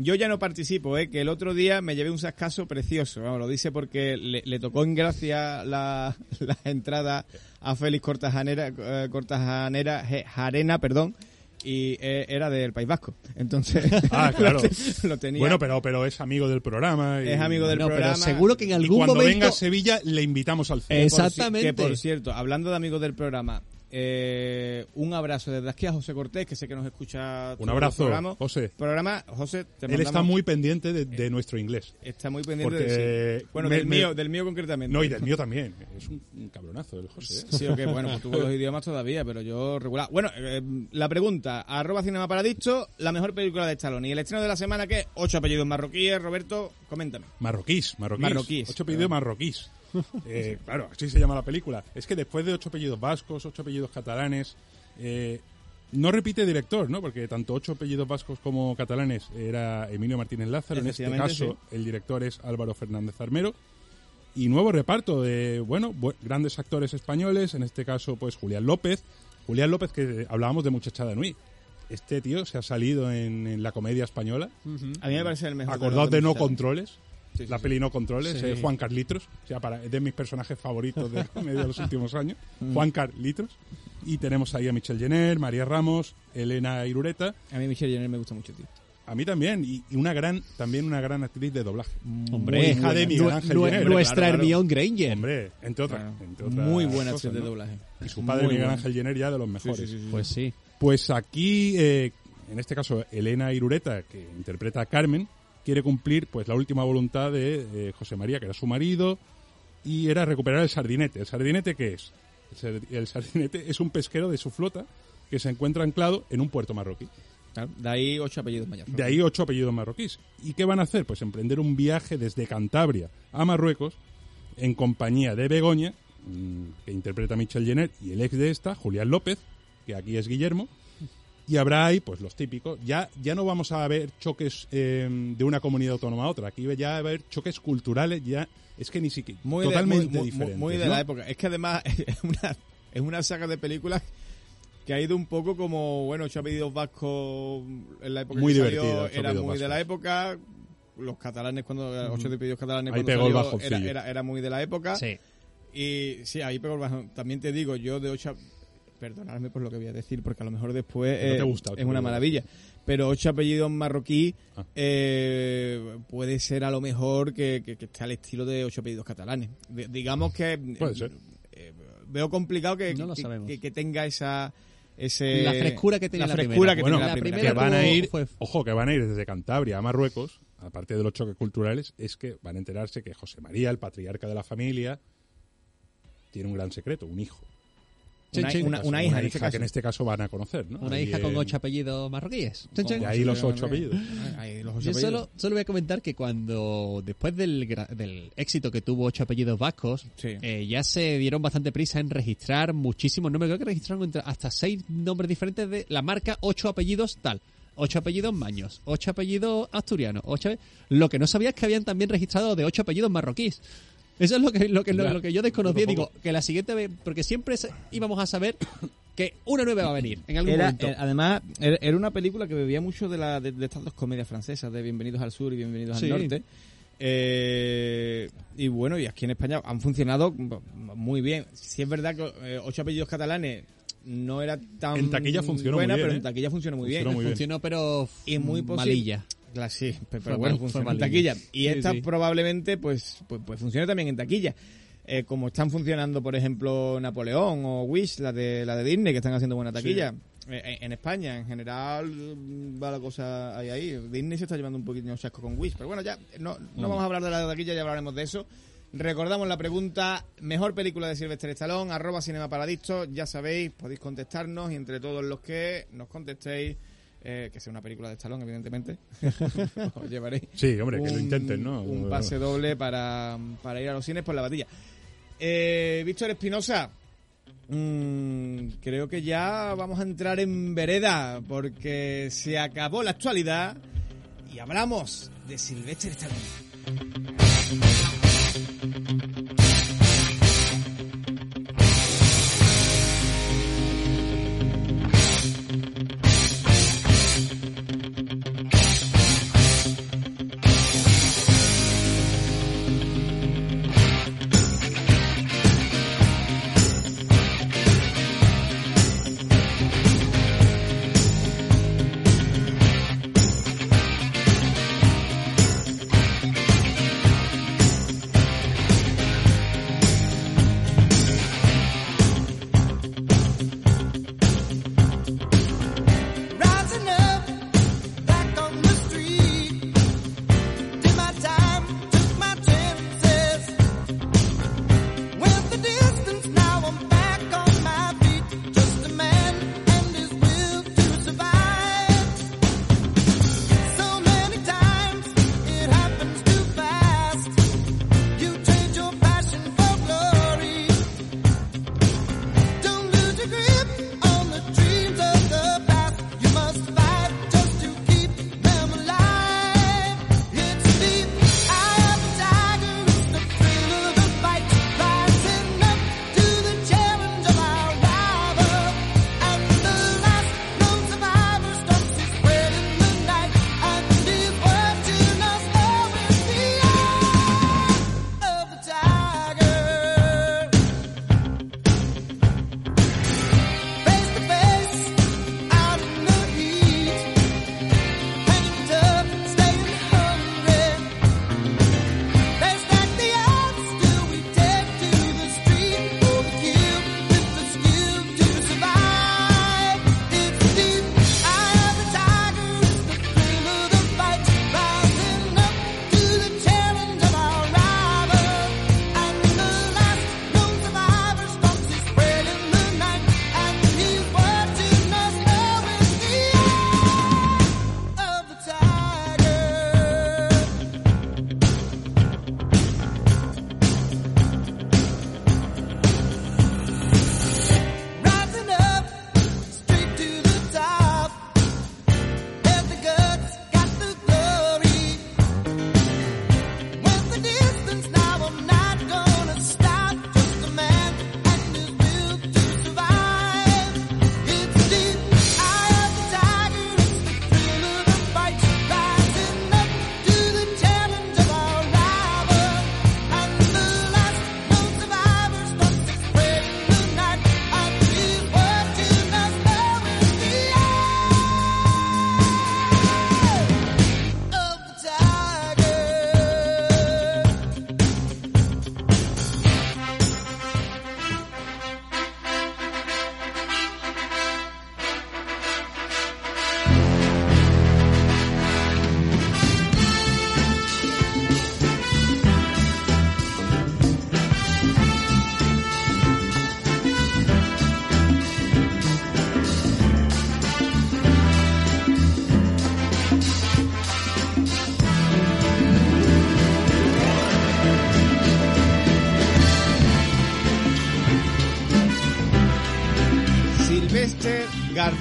Yo ya no participo, ¿eh? que el otro día me llevé un sascazo precioso. Vamos, lo dice porque le, le tocó en gracia la, (laughs) la entrada a Félix Cortajanera, eh, Cortajanera Je- Jarena, perdón, y eh, era del País Vasco. Entonces, Ah, (laughs) claro. lo, te- lo tenía. Bueno, pero, pero es amigo del programa. y- Es amigo del No, pero programa. seguro que en Y algún cuando momento... venga a Sevilla, le invitamos al cine. Que por ci- Exactamente. Que por cierto, hablando de amigos del programa, eh, un abrazo desde aquí a José Cortés, que sé que nos escucha. Un abrazo, programas. José. Programa, José, te Él está muy pendiente de, de nuestro inglés. está muy pendiente porque de sí. Bueno, me- del me- mío, del mío concretamente. No, y del mío también. Es un, un cabronazo el José. ¿eh? Sí, ok, bueno, pues tú con los idiomas todavía, pero yo regular. Bueno, eh, la pregunta, arroba Cinema Paradicto, la mejor película de Stallone. Y el estreno de la semana, ¿qué? Ocho apellidos marroquíes, Roberto, coméntame. Marroquís, marroquís. Marroquís. Ocho apellidos marroquís. (laughs) Eh, claro, así se llama la película. Es que después de ocho apellidos vascos, ocho apellidos catalanes, eh, no repite director, ¿no? Porque tanto ocho apellidos vascos como catalanes era Emilio Martínez Lázaro. En este caso, el director es Álvaro Fernández Armero. Y nuevo reparto de, bueno, bu- grandes actores españoles. En este caso, pues Julián López. Julián López, que hablábamos de Muchachada Nui. Este tío se ha salido en, en la comedia española. A mí me parece el mejor. Acordaos de No. Controles. Sí, la peli No Controles, eh, Juan Carlitos, o sea, para, de mis personajes favoritos de (laughs) los últimos años, Juan Carlitos. Y tenemos ahí a Michelle Jenner, María Ramos, Elena Irureta, A mí Michelle Jenner me gusta mucho, tío. a mí también, y, y una gran, también una gran actriz de doblaje. Hombre, Muy hija de Miguel Ángel Jenner. nuestra Claro, claro. Hermione Granger. Hombre, entre otras. Claro. entre otras Muy buena cosas, actriz de doblaje. Y su padre Muy Miguel buena. Ángel Jenner ya de los mejores. Sí. Pues sí. Pues aquí, eh, en este caso, Elena Irureta, que interpreta a Carmen, quiere cumplir pues la última voluntad de eh, José María, que era su marido, y era recuperar el sardinete. ¿El sardinete qué es? El, sar- el sardinete es un pesquero de su flota que se encuentra anclado en un puerto marroquí. Claro, De ahí ocho apellidos mayores. De ahí ocho apellidos marroquíes. ¿Y qué van a hacer? Pues emprender un viaje desde Cantabria a Marruecos en compañía de Begoña, mm, que interpreta a Michelle Jenner, y el ex de esta, Julián López, que aquí es Guillermo. Y habrá ahí, pues los típicos. Ya, ya no vamos a ver choques eh, de una comunidad autónoma a otra. Aquí ya va a haber choques culturales, ya es que ni siquiera. Muy de- totalmente muy- diferentes. muy de ¿no? la época. Es que además (laughs) es una, es una saga de películas que ha ido un poco como, bueno, ocho apellidos vascos en la época Muy que divertido, salió, era muy de la época. Los catalanes, cuando ocho apellidos catalanes, Ahí cuando pegó el salió, era, era, era muy de la época. Sí. Y sí, ahí pegó el bajón. También te digo, yo de ocho... Perdonadme por lo que voy a decir, porque a lo mejor después No eh, gusta es una maravilla. Pero ocho apellidos marroquí Ah. eh, puede ser a lo mejor que, que, que esté al estilo de ocho apellidos catalanes. De- digamos que... Puede ser. eh, veo complicado que, No lo que- sabemos. que- que tenga esa... Ese, La frescura que tenía la la frescura primera. que Bueno, tenía la la primera. que primera van a ir, fue- ojo, que van a ir desde Cantabria a Marruecos, aparte de los choques culturales, es que van a enterarse que José María, el patriarca de la familia, tiene un gran secreto, un hijo. Una, hija, en este que en este caso van a conocer, ¿no? Una hija con ocho apellidos marroquíes. Chin. De ahí los ocho apellidos. Ahí los ocho Yo apellidos. solo, solo voy a comentar que cuando, después del, del éxito que tuvo Ocho Apellidos Vascos, Sí. eh, ya se dieron bastante prisa en registrar muchísimos nombres. Creo que registraron hasta seis nombres diferentes de la marca Ocho Apellidos tal. Ocho apellidos maños, ocho apellidos asturianos, ocho... Lo que no sabía es que habían también registrado de ocho apellidos marroquíes. Eso es lo que, lo que, lo, que yo desconocía. Digo, que la siguiente vez, porque siempre íbamos a saber que una nueva va a venir en algún Era, momento. eh, además, era una película que bebía mucho de, la, de, de estas dos comedias francesas, de Bienvenidos al Sur y Bienvenidos Sí. al Norte. Eh, y bueno, y aquí en España han funcionado muy bien. Si es verdad que eh, ocho apellidos catalanes no era tan En taquilla funcionó buena, muy bien, pero ¿eh? en taquilla funcionó muy Funcionó bien. muy bien. Funcionó, pero Y muy posible- malilla. Claro, sí, pe- pero, bueno, funcionó en taquilla. Y Sí, esta sí. probablemente pues, pues, pues funcione también en taquilla. Eh, como están funcionando, por ejemplo, Napoleón o Wish, la de, la de Disney, que están haciendo buena taquilla. Eh, en, España, en general, mm, va la cosa ahí, ahí. Disney se está llevando un poquito chasco con Wish. Pero bueno, ya no, no Mm. vamos a hablar de la taquilla, ya hablaremos de eso. Recordamos la pregunta, mejor película de Sylvester Stallone, arroba Cinema Paradicto, ya sabéis, podéis contestarnos y entre todos los que nos contestéis, eh, que sea una película de Stallone, evidentemente, (laughs) os llevaréis Sí, hombre, que lo un- intenten, ¿no? Un pase doble para, para ir a los cines por la batilla. Eh, Víctor Espinosa, mm, creo que ya vamos a entrar en vereda porque se acabó la actualidad y hablamos de Sylvester Stallone.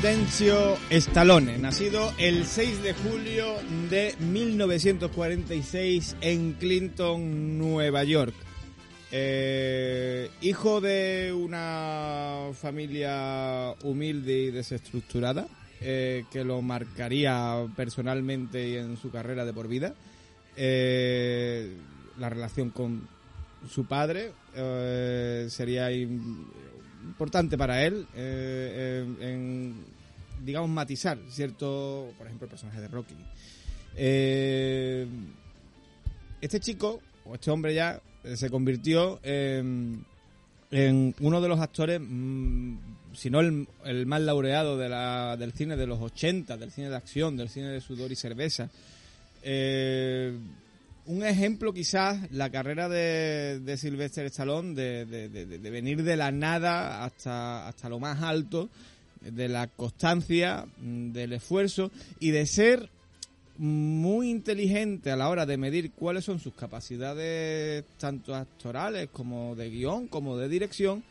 Ardenzio Stallone, nacido el 6 de julio de 1946 en Clinton, Nueva York. Eh, hijo de una familia humilde y desestructurada, eh, que lo marcaría personalmente y en su carrera de por vida. Eh, la relación con su padre sería im- importante para él en, digamos matizar cierto por ejemplo el personaje de Rocky. Eh, este chico o este hombre ya eh, se convirtió en, en uno de los actores mm, si no el, más laureado de la, del cine de los 80 del cine de acción del cine de sudor y cerveza. Eh, un ejemplo quizás la carrera de, de Sylvester Stallone de- de venir de la nada hasta, hasta lo más alto de la constancia mm, del esfuerzo y de ser muy inteligente a la hora de medir cuáles son sus capacidades tanto actorales como de guion como de dirección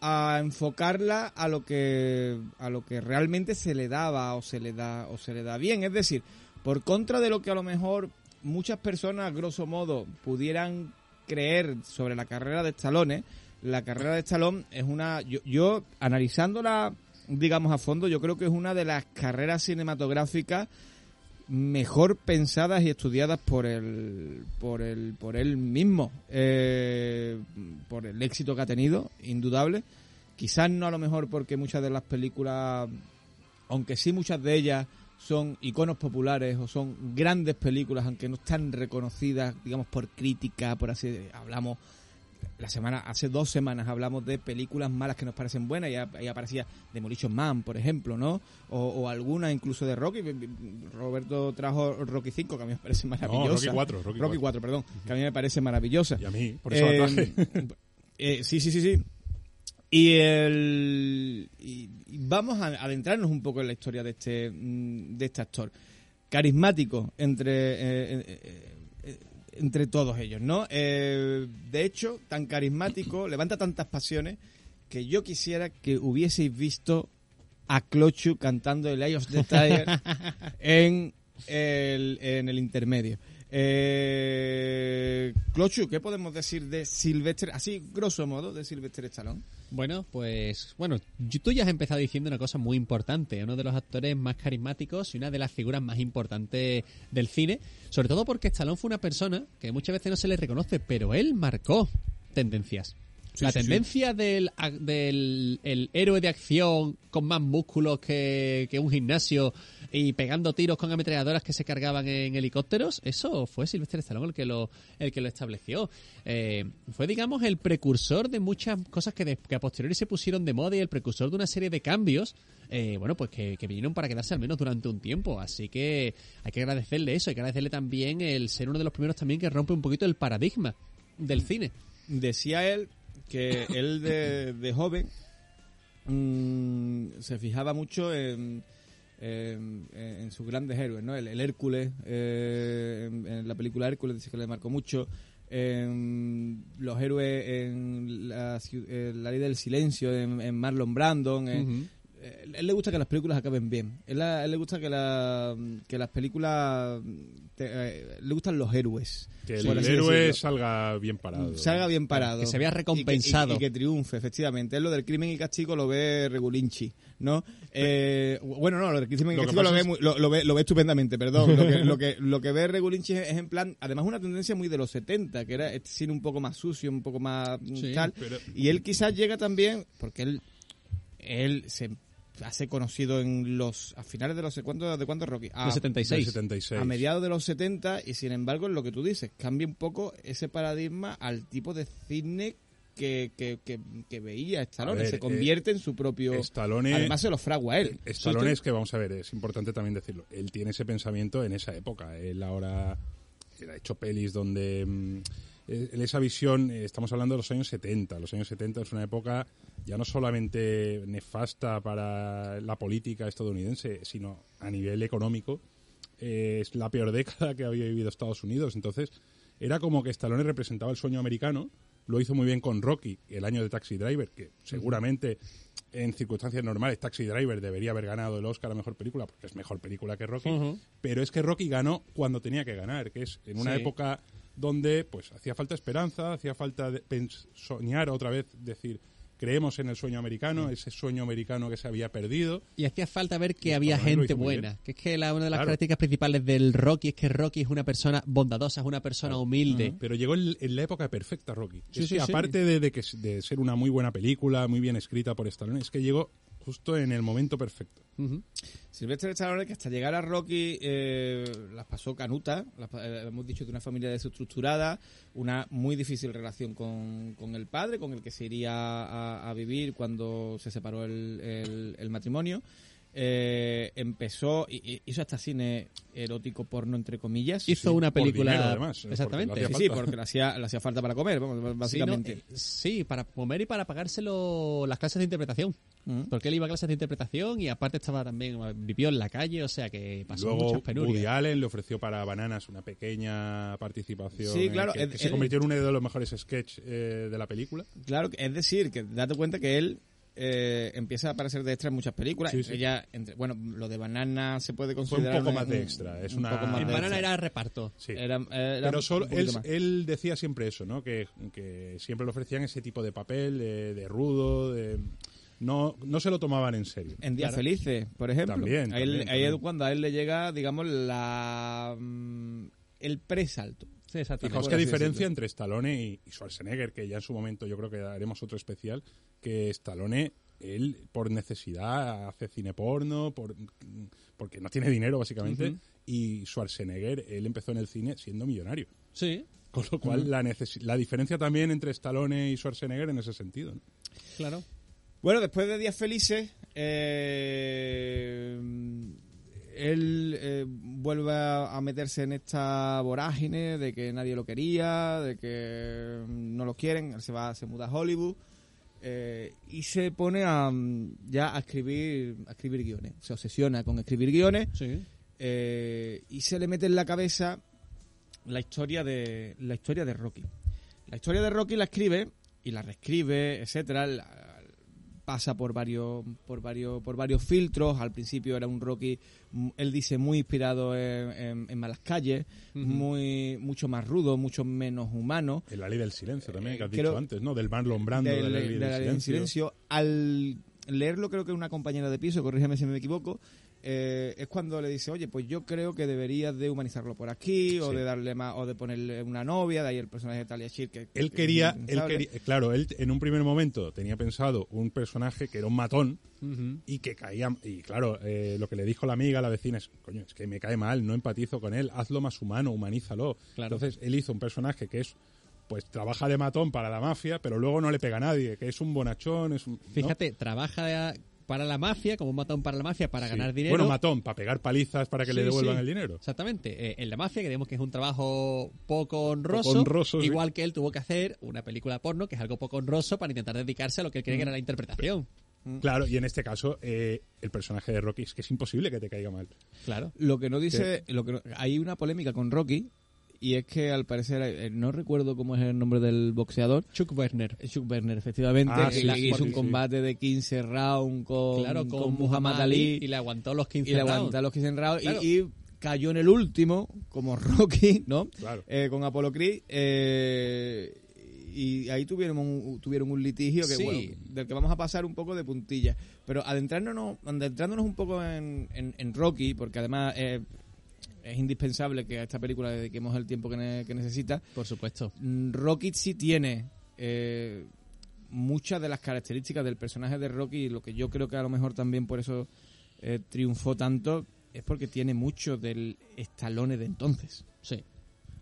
a enfocarla a lo que a lo que realmente se le daba o se le da o se le da bien. Es decir por contra de lo que a lo mejor muchas personas grosso modo pudieran creer sobre la carrera de Stallone la carrera de Stallone es una yo, yo analizándola digamos a fondo yo creo que es una de las carreras cinematográficas mejor pensadas y estudiadas por el por el por él mismo eh, por el éxito que ha tenido indudable. Quizás no a lo mejor porque muchas de las películas aunque sí muchas de ellas son iconos populares o son grandes películas aunque no están reconocidas digamos por crítica por así hablamos la semana hace dos semanas hablamos de películas malas que nos parecen buenas y ahí aparecía Demolition Man por ejemplo no o, o alguna incluso de Rocky Roberto trajo Rocky 5 que a mí me parece maravillosa Rocky 4, Rocky 4. 4 perdón que a mí me parece maravillosa Y a mí, por eso la Eh, traje. eh, sí, sí, sí, sí. Y, el, y, y vamos a adentrarnos un poco en la historia de este, mm, de este actor. Carismático entre, eh, eh, entre todos ellos, ¿no? Eh, de hecho, tan carismático, levanta tantas pasiones, que yo quisiera que hubieseis visto a Clochu cantando el Eye of the Tiger (laughs) en el, en el intermedio. Eh, Clochu, ¿qué podemos decir de Sylvester, así grosso modo, de Sylvester Stallone? Bueno, pues bueno, tú ya has empezado diciendo una cosa muy importante, uno de los actores más carismáticos y una de las figuras más importantes del cine, sobre todo porque Stallone fue una persona que muchas veces no se le reconoce, pero él marcó tendencias. La sí, tendencia del, del el héroe de acción con más músculos que, que un gimnasio y pegando tiros con ametralladoras que se cargaban en helicópteros, eso fue Sylvester Stallone el que lo, el que lo estableció. Eh, fue, digamos, el precursor de muchas cosas que, de- que a posteriori se pusieron de moda y el precursor de una serie de cambios, eh, bueno, pues que, que vinieron para quedarse al menos durante un tiempo. Así que hay que agradecerle eso, hay que agradecerle también el ser uno de los primeros también que rompe un poquito el paradigma del cine. Decía él que él de, de joven mm, se fijaba mucho en, en, en sus grandes héroes, ¿no? El, el Hércules, eh, en, en la película Hércules dice que le marcó mucho. en los héroes en la, la ley del silencio, en, en Marlon Brandon. eh, él le gusta que las películas acaben bien. Él, a él le gusta que, la, que las películas. Te- eh, le gustan los héroes. Que el héroe decirlo. salga bien parado. Salga bien parado. Que se vea recompensado. Y que, y que triunfe, efectivamente. Él lo del crimen y castigo lo ve Regulinchi, ¿no? Eh, bueno, no, lo del crimen y castigo lo ve, es- muy- lo, lo ve, lo ve estupendamente, perdón. Lo que, lo que, lo que ve Regulinchi es, es en plan, además una tendencia muy de los 70, que era este cine un poco más sucio, un poco más mm, Sí, tal. pero- Y él quizás llega también, porque él, él se hace conocido en los, a finales de los, ¿cuándo, de cuándo Rocky? A- De 76. Del 76. a mediados de los 70 y sin embargo es lo que tú dices, cambia un poco ese paradigma al tipo de cine que, que, que, que veía Stallone, ver, se convierte en su propio... Stallone- Además se lo fragua él. Stallone es que, vamos a ver, es importante también decirlo. Él tiene ese pensamiento en esa época. Él ahora él ha hecho pelis donde. Eh, en esa visión, eh, estamos hablando de los años 70. Los años 70 es una época ya no solamente nefasta para la política estadounidense, sino a nivel económico. Eh, es la peor década que había vivido Estados Unidos. Entonces, era como que Stallone representaba el sueño americano. Lo hizo muy bien con Rocky, el año de Taxi Driver, que seguramente en circunstancias normales, Taxi Driver debería haber ganado el Oscar a Mejor Película, porque es mejor película que Rocky, pero es que Rocky ganó cuando tenía que ganar, que es en una Sí. época donde pues hacía falta esperanza, hacía falta de- soñar otra vez, decir, creemos en el sueño americano, ese sueño americano que se había perdido. Y hacía falta ver que Y había gente buena. Que es que la, una de las Claro. características principales del Rocky es que Rocky es una persona bondadosa, es una persona humilde. Pero llegó en, en la época perfecta Rocky. Sí, Es sí, que aparte de, de que, de ser una muy buena película, muy bien escrita por Stallone, es que llegó justo en el momento perfecto. Silvestre Stallone, que hasta llegar a Rocky eh, las pasó canuta, las eh, hemos dicho de una familia desestructurada, una muy difícil relación con, con el padre, con el que se iría a, a vivir cuando se separó el- el matrimonio. Eh, empezó, hizo hasta cine erótico porno, entre comillas. Hizo Sí, una por película. dinero, además, eh, exactamente. porque lo Sí, hacía sí, falta. porque le hacía, le hacía falta para comer, básicamente. Sí, no, eh, sí, para comer y para pagárselo las clases de interpretación. Mm. Porque él iba a clases de interpretación y aparte estaba también, vivió en la calle, o sea que pasó Luego muchas penurias. Woody Allen le ofreció para Bananas una pequeña participación Sí, en claro, que, él- que se convirtió en uno de los mejores sketches eh, de la película. Claro, es decir, que date cuenta que él eh, empieza a aparecer de extra en muchas películas. Sí, sí. Ella, entre, bueno, lo de Banana se puede Fue un considerar poco más de extra. Es un una, poco más En de Banana extra. era reparto. Sí. Era- era Pero un solo él, decía siempre eso, ¿no? Que, que siempre le ofrecían ese tipo de papel, de, de rudo, de... No, no se lo tomaban en serio. En Días Claro. Felices, por ejemplo. También, ahí, también, ahí es cuando a él le llega, digamos, la mm, el presalto. Sí, exactamente. Fijaos qué diferencia entre Stallone y, y Schwarzenegger, que ya en su momento yo creo que haremos otro especial, que Stallone, él por necesidad hace cine porno, por, porque no tiene dinero básicamente, y Schwarzenegger, él empezó en el cine siendo millonario. Sí, Con lo cual la, necesi- la diferencia también entre Stallone y Schwarzenegger en ese sentido. ¿no? claro. Bueno, después de Días Felices, eh, él eh, vuelve a meterse en esta vorágine de que nadie lo quería, de que no lo quieren, él se va, se muda a Hollywood eh, y se pone a, mm, ya a escribir, a escribir guiones, se obsesiona con escribir guiones Sí. eh, y se le mete en la cabeza la historia de la historia de Rocky. La historia de Rocky la escribe y la reescribe, etcétera. la- pasa por varios por varios por varios filtros. Al principio era un Rocky, mm, él dice muy inspirado en, en- en Malas Calles, muy mucho más rudo, mucho menos humano. En la ley del silencio también, que has creo- dicho antes, ¿no? Del Marlon Brando, de, del- la ley de del la ley del silencio. silencio. Al leerlo, creo que una compañera de piso, corrígeme si me equivoco, eh, es cuando le dice, oye, pues yo creo que deberías de humanizarlo por aquí, o de darle más, o de ponerle una novia, de ahí el personaje de Talia Shire, que Él que quería, él quería, claro, él en un primer momento tenía pensado un personaje que era un matón y que caía, y claro, eh, lo que le dijo la amiga, la vecina es, coño, es que me cae mal, no empatizo con él, hazlo más humano, humanízalo. Claro. Entonces él hizo un personaje que es, pues trabaja de matón para la mafia, pero luego no le pega a nadie, que es un bonachón, es un... ¿no? Fíjate, trabaja para la mafia, como un matón para la mafia, para Sí. ganar dinero. Bueno, matón, para pegar palizas para que le devuelvan sí. el dinero. Exactamente. Eh, en la mafia, que digamos que es un trabajo poco honroso, Poco honroso, sí. igual que él tuvo que hacer una película porno, que es algo poco honroso, para intentar dedicarse a lo que él creía que era la interpretación. Claro, y en este caso, eh, el personaje de Rocky es que es imposible que te caiga mal. Claro. Lo que no dice, lo que no- hay una polémica con Rocky, y es que al parecer, eh, no recuerdo cómo es el nombre del boxeador, Chuck Werner. Chuck Werner, efectivamente, Ah, sí, hizo sí, un combate de 15 rounds con, claro, con, con Muhammad Ali y le aguantó los 15 y le rounds. aguanta los 15 rounds y- Claro. y, cayó en el último como (laughs) Rocky no Claro. Eh, con Apollo Creed eh, y ahí tuvieron un, tuvieron un litigio que Sí. bueno, del que vamos a pasar un poco de puntilla pero adentrándonos adentrándonos un poco en, en- en Rocky porque además eh, es indispensable que a esta película le dediquemos el tiempo que, ne- que necesita Por supuesto. Mm, Rocky sí tiene eh, muchas de las características del personaje de Rocky y lo que yo creo que a lo mejor también por eso eh, triunfó tanto es porque tiene mucho del estalone de entonces, Sí.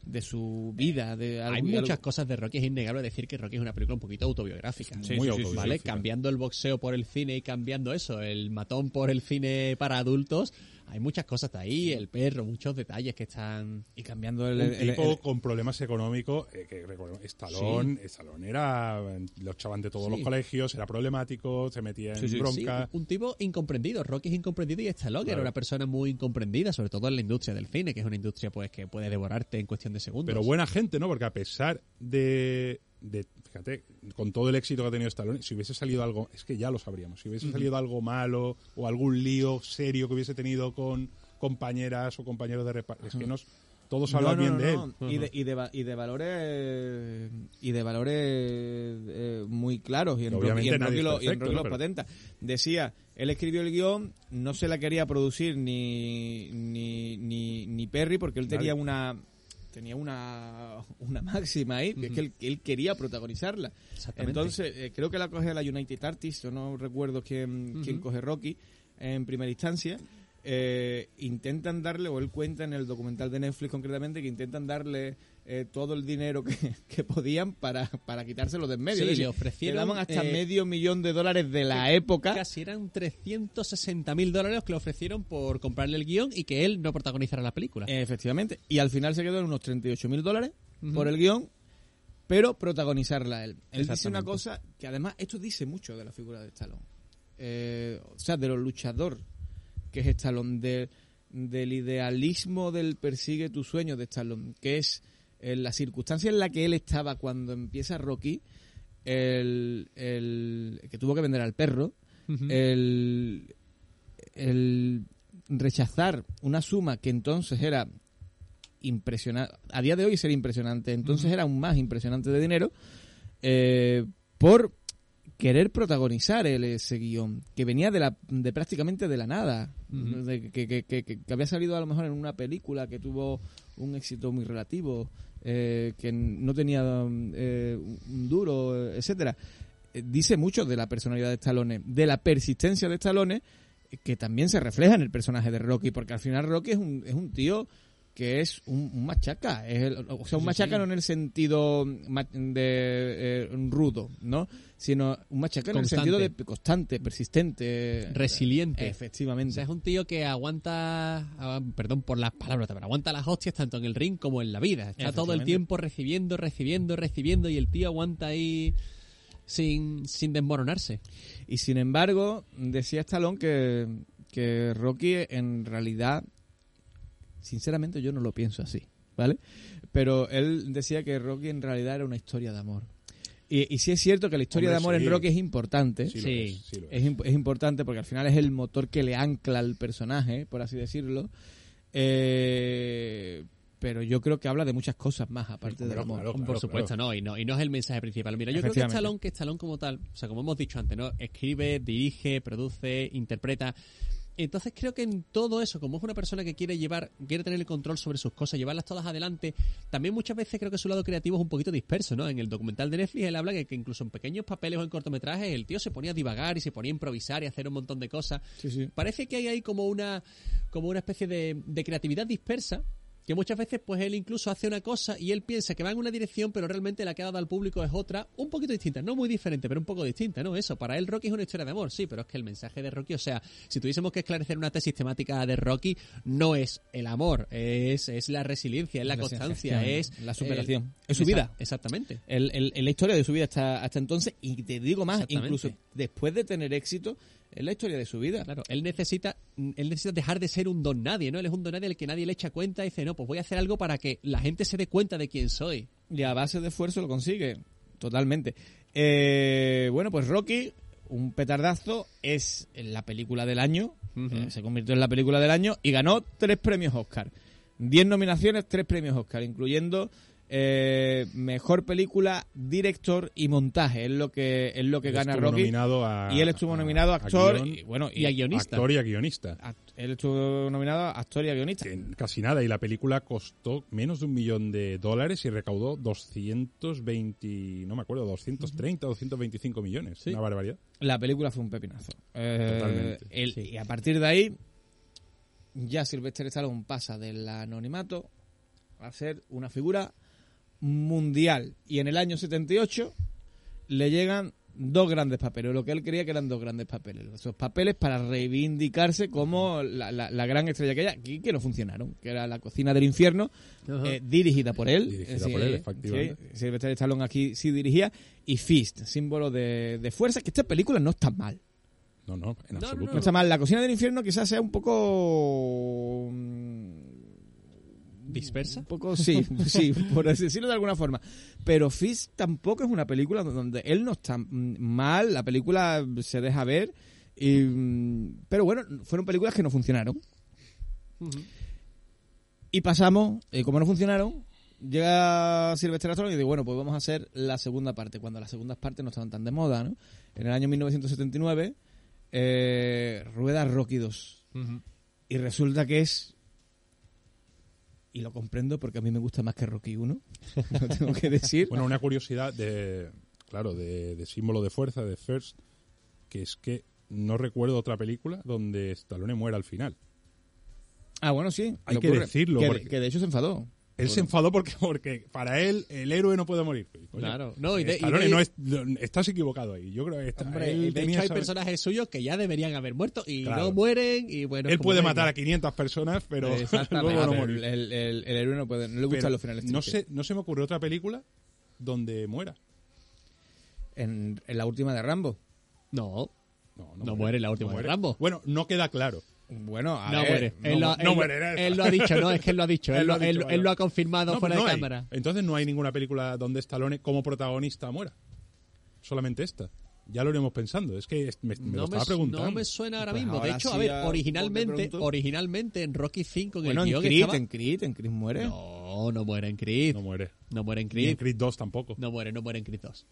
de su vida, de Hay muchas algo- cosas de Rocky, es innegable decir que Rocky es una película un poquito autobiográfica. Sí, Muy sí, autobiográfica, ¿vale? sí. Cambiando el boxeo por el cine y cambiando eso, el matón por el cine para adultos, hay muchas cosas de ahí, el perro, muchos detalles que están... y cambiando el, un el- tipo el- con problemas económicos, eh, que recordemos, Stallone, Stallone era, lo echaban de todos Sí. los colegios, era problemático, se metía en Sí, sí, bronca. Sí, un tipo incomprendido. Rocky es incomprendido y Stallone Claro. era una persona muy incomprendida, sobre todo en la industria del cine, que es una industria pues que puede devorarte en cuestión de segundos. Pero buena gente, ¿no? Porque a pesar de, de, fíjate, con todo el éxito que ha tenido Stallone, si hubiese salido algo, es que ya lo sabríamos, si hubiese salido algo malo o algún lío serio que hubiese tenido con compañeras o compañeros de reparto, es que nos todos hablan No, no, bien de él. Y de, y de, y de valores y de valores eh, muy claros y en, Obviamente Rocky, nadie lo- los patenta. Decía, él escribió el guion, no se la quería producir ni ni, ni, ni Perry porque él tenía una tenía una, una máxima ahí, que es que él, él quería protagonizarla. Exactamente. Entonces, eh, creo que la coge la United Artists, yo no recuerdo quién, quién coge Rocky en primera instancia. Eh, intentan darle, o él cuenta en el documental de Netflix concretamente, que intentan darle eh, todo el dinero que, (laughs) que podían para, para quitárselo de en medio. Sí, decir, le ofrecieron, le daban hasta eh, medio millón de dólares de la época. Casi eran 360 mil dólares que le ofrecieron por comprarle el guion y que él no protagonizara la película. Efectivamente. Y al final se quedó en unos 38 mil dólares por el guion, pero protagonizarla él. Él dice una cosa que además esto dice mucho de la figura de Stallone. Eh, o sea, de lo luchador que es Stallone, de- del idealismo del persigue tu sueño de Stallone, que es eh, la circunstancia en la que él estaba cuando empieza Rocky, el, el que tuvo que vender al perro, el, el rechazar una suma que entonces era impresionante, a día de hoy sería impresionante, entonces era aún más impresionante de dinero, eh, por querer protagonizar el, ese guion, que venía de, la, de prácticamente de la nada, de que, que- que- que- que había salido a lo mejor en una película que tuvo un éxito muy relativo, eh, que no tenía eh, un duro, etcétera. Eh, dice mucho de la personalidad de Stallone, de la persistencia de Stallone, que también se refleja en el personaje de Rocky, porque al final Rocky es un, es un tío que es un, un machaca, es el- o sea, un Sí, machaca sí. no en el sentido de eh, rudo, ¿no? Sino un machaca en el sentido de constante, persistente, Resiliente. O Efectivamente. sea, es un tío que aguanta, ah, perdón por las palabras, pero aguanta las hostias tanto en el ring como en la vida. Está todo el tiempo recibiendo, recibiendo, recibiendo y el tío aguanta ahí sin, sin desmoronarse. Y sin embargo, decía Stallone que, que Rocky en realidad, sinceramente yo no lo pienso así, ¿vale? Pero él decía que Rocky en realidad era una historia de amor. Y, y sí es cierto que la historia Hombre, de amor sí. en Rocky es importante. Sí, lo Sí. es, sí lo es. Es, imp- es importante porque al final es el motor que le ancla al personaje, por así decirlo. Eh, pero yo creo que habla de muchas cosas más aparte Claro, del amor. claro, Por supuesto, claro. no y, no, y no es el mensaje principal. Mira, yo creo que. Stallone, que Stallone como tal, o sea, como hemos dicho antes, ¿no? Escribe, dirige, produce, interpreta. Entonces creo que en todo eso, como es una persona que quiere llevar, quiere tener el control sobre sus cosas, llevarlas todas adelante, también muchas veces creo que su lado creativo es un poquito disperso, ¿no? En el documental de Netflix él habla que, que incluso en pequeños papeles o en cortometrajes el tío se ponía a divagar y se ponía a improvisar y a hacer un montón de cosas. Sí, sí. Parece que hay ahí como una, como una especie de, de creatividad dispersa que muchas veces pues él incluso hace una cosa y él piensa que va en una dirección pero realmente la que ha dado al público es otra un poquito distinta, no muy diferente pero un poco distinta, ¿no? Eso, para él Rocky es una historia de amor, sí, pero es que el mensaje de Rocky, o sea, si tuviésemos que esclarecer una tesis temática de Rocky, no es el amor, es, es la resiliencia, es la, La constancia, es la superación. el- Es su vida. Exactamente. El, el- la historia de su vida hasta, hasta entonces, y te digo más, incluso después de tener éxito, es la historia de su vida. Claro, él necesita, él necesita dejar de ser un don nadie, ¿no? Él es un don nadie al que nadie le echa cuenta y dice, no, pues voy a hacer algo para que la gente se dé cuenta de quién soy. Y a base de esfuerzo lo consigue, totalmente. Eh, bueno, pues Rocky, un petardazo, es la película del año, eh, se convirtió en la película del año y ganó tres premios Oscar. Diez nominaciones, tres premios Oscar, incluyendo eh, mejor película, director y montaje. Es lo que es lo que Él gana Rocky. a- y él estuvo nominado a actor y, bueno, y a guionista. actor y a guionista. act- él estuvo nominado a actor y a guionista. Que casi nada, y la película costó menos de un millón de dólares y recaudó 220, no me acuerdo, 230 o 225 millones. Sí. Una barbaridad. La película fue un pepinazo. Eh, Totalmente. el- Y a partir de ahí, ya Sylvester Stallone pasa del anonimato a ser una figura mundial. Y en el año 78 le llegan dos grandes papeles, lo que él creía que eran dos grandes papeles. Esos papeles para reivindicarse como la, la- la gran estrella que ella, que, que no funcionaron, que era La cocina del infierno, eh, dirigida por él. Dirigida Eh, por él, sí, efectivamente. sí, Sylvester Stallone aquí sí dirigía. Y Fist, símbolo de, de fuerza, que esta película no está mal. No, no, en no, absoluto. No está mal. La cocina del infierno quizás sea un poco... ¿Dispersa? Un poco, sí, sí, por decirlo de alguna forma. Pero Fist tampoco es una película donde él no está mal, la película se deja ver. y, pero bueno, fueron películas que no funcionaron. Y pasamos, eh, como no funcionaron, llega Sylvester Stallone y dice, bueno, pues vamos a hacer la segunda parte, cuando las segundas partes no estaban tan de moda, ¿no? En el año 1979, eh, rueda Rocky 2. Y resulta que es... Y lo comprendo porque a mí me gusta más que Rocky 1, (laughs) lo tengo que decir. Bueno, una curiosidad de, claro, de, de símbolo de fuerza, de First, que es que no recuerdo otra película donde Stallone muera al final. ah, bueno, sí. Hay que ocurre. decirlo, Que, porque- que de hecho se enfadó. Él se enfadó porque, porque para él el héroe no puede morir. Claro. No, y de- y Stallone de- no es- estás equivocado ahí. Yo creo que está- Hombre, él de hecho hay personajes suyos que ya deberían haber muerto y Claro. no mueren y bueno... Él puede matar a 500 personas, pero (laughs) luego no morir. el, el- el héroe no, puede, no le gustan los finales no se me ocurre otra película donde muera. En, en la última de Rambo. No, No, No muere en la última de muere. Rambo. Bueno, no queda claro. Bueno, a no ver, muere. no él, lo, mu- él no lo- muere, él lo ha dicho, no, es que él lo ha dicho. (laughs) él, Él lo lo, ha él- dicho, él lo ha confirmado No, fuera de no hay. cámara. Entonces no hay ninguna película donde Stallone como protagonista muera. Solamente esta. Ya lo iremos pensando. Es que me, me lo no, estaba me, preguntando. no me suena ahora Pues mismo. De hecho, a sí, ver, a bote originalmente, originalmente en Rocky 5 en Bueno, el en Creed, estaba... en Creed, en Creed muere. No, no muere en Creed. No muere. No muere en Ni en Creed. Creed 2 tampoco. No muere, no muere en Creed 2.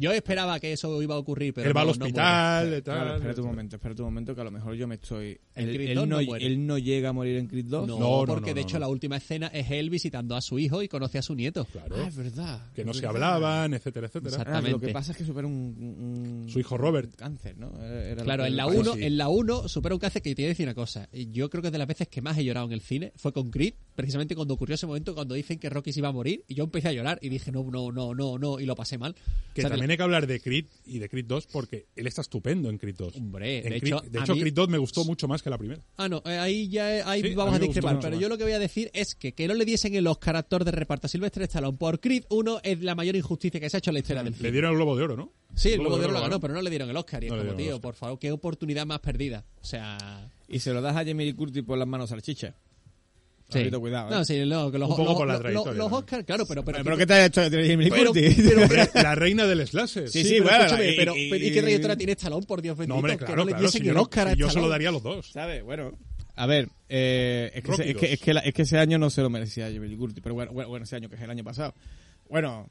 Yo esperaba que eso iba a ocurrir, pero Él va no, al no hospital y tal. Claro, espérate un momento, espérate un momento que a lo mejor yo me estoy... En Él, Creed él 2 no, no muere. él no llega a morir en Creed 2. No, No, no, porque no, de no, hecho no. la última escena es él visitando a su hijo y conoce a su nieto. Claro. Ah, es verdad. que no es se hablaban, etcétera, etcétera. Ah, lo que Exactamente. pasa es que supera un, un- Su hijo Robert. cáncer, ¿no? Era- Claro, en la le pasó. 1, sí. en la 1 supera un cáncer que te voy a decir una cosa. Yo creo que de las veces que más he llorado en el cine fue con Creed, precisamente cuando ocurrió ese momento cuando dicen que Rocky se iba a morir y yo empecé a llorar y dije no, no, no, no, no y lo pasé mal. Que O sea, también hay que hablar de Creed y de Creed 2 porque él está estupendo en Creed 2. Hombre, En de Creed- hecho, de hecho mí- Creed 2 me gustó mucho más que la primera. Ah, no, eh, ahí ya eh, ahí Sí, vamos a a, discrepar. Pero más. yo lo que voy a decir es que que no le diesen el Oscar actor de reparto a Sylvester Stallone por Creed 1 es la mayor injusticia que se ha hecho en la historia del Le cine. dieron el Globo de Oro, ¿no? Sí, el Globo de Oro lo ganó. ganó, pero no le dieron el Oscar. Y es No le como, tío, por favor, qué oportunidad más perdida. O sea... Y se lo das a Jamie Lee Curtis por las manos salchicha. Sí. Cuidado, ¿eh? No, sí, no, que los, Un poco los- por la trayectoria los. Oscars, claro, pero... pero, ¿Pero qué tal esto de Jamie Lee Pero- Curtis? pero- la reina del slasher. Sí, Sí, sí, bueno, escúchame, y- pero, y- ¿y qué trayectoria tiene Stallone, por Dios bendito? No, hombre, que claro, no le claro. Si el yo, Oscar a yo se lo daría a los dos. ¿Sabes? Bueno. A ver, eh, es, que es, que, es, que la- es que ese año no se lo merecía Jamie Lee Curtis, pero bueno, bueno, bueno, ese año que es el año pasado. Bueno,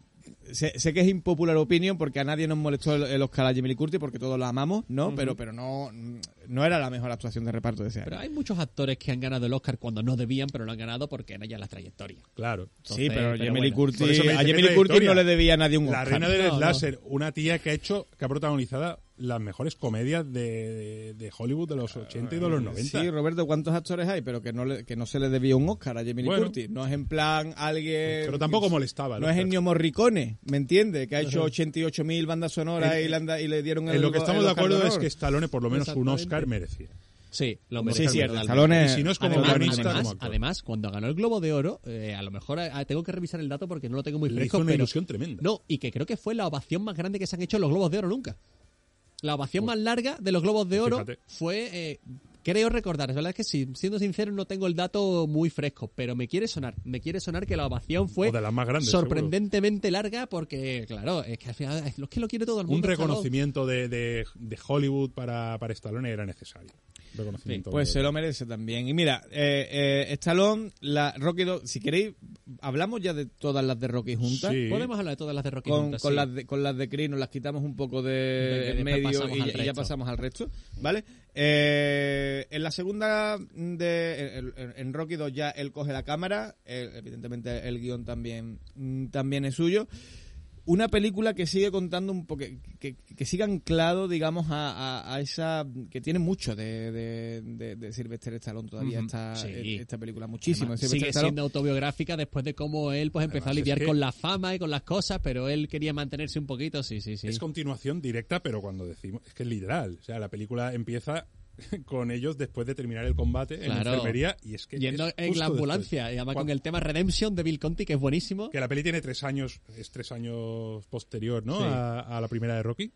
sé, sé que es impopular opinion porque a nadie nos molestó el, el Oscar a Jamie Lee Curtis porque todos la amamos, ¿no? Pero pero no no era la mejor actuación de reparto de ese año. Pero hay muchos actores que han ganado el Oscar cuando no debían, pero lo han ganado porque era ya la trayectoria. Claro. sí, pero pero Lee bueno. Curtis, Por eso me a dice, Jamie ¿qué Lee Curtis trayectoria? no le debía a nadie un La Oscar. reina del No, una tía que ha hecho, que ha protagonizado las mejores comedias de, de- Hollywood de los 80 y de los 90. Sí, Roberto, ¿cuántos actores hay? Pero que no, le- que no se le debía un Oscar a Jamie Bueno. Curtis. No es en plan alguien... Pero tampoco molestaba. el No es. Ennio Morricone, ¿me entiendes? Que ha hecho 88.000 bandas sonoras En- y, le y le dieron el En lo que el estamos de acuerdo es que Stallone por lo menos un. Oscar merecía. Sí, lo Sí, merece. Sí, cierto. totalmente. Stallone si no es como Además, guionista, además, como actor. además, cuando ganó el Globo de Oro, eh, a lo mejor eh, tengo que revisar el dato porque no lo tengo muy Le fresco. hizo una pero- ilusión tremenda. No, y que creo que fue la ovación más grande que se han hecho los Globos de Oro nunca. La ovación más larga de los Globos de Oro Fíjate. fue, eh, creo recordar, es verdad que sí, siendo sincero no tengo el dato muy fresco, pero me quiere sonar, me quiere sonar que la ovación fue de las más grandes, sorprendentemente larga porque, claro, es que al final es lo que lo quiere todo el mundo. Un reconocimiento de, de, de Hollywood para, para Stallone era necesario. Reconocimiento. Pues se lo merece también. Y mira, eh, eh, Stallone, la Rocky 2, si queréis, hablamos ya de todas las de Rocky juntas. Sí. Podemos hablar de todas las de Rocky Con, juntas, con sí. las de, con las de Creed nos las quitamos un poco de medio y, ya- y ya resto. pasamos al resto, ¿vale? Eh, en la segunda de en, Rocky 2 ya él coge la cámara, eh, evidentemente el guion también mm, también es suyo. Una película que sigue contando un poco, que, que, que sigue anclado, digamos, a, a- a esa, que tiene mucho de, de, de, de Sylvester Stallone todavía, Ujú, esta, sí. esta película, muchísimo. Además, sigue Stallone. siendo autobiográfica después de cómo él pues empezó Además, a es lidiar que- con la fama y con las cosas, pero él quería mantenerse un poquito, sí, sí, sí. Es continuación directa, pero cuando decimos. Es que es literal. O sea, la película empieza (laughs) con ellos después de terminar el combate en la enfermería y es que Yendo es en la después. ambulancia, y además con el tema Redemption de Bill Conti, que es buenísimo. que la peli tiene tres años, es tres años posterior, ¿no? Sí. A, a la primera de Rocky.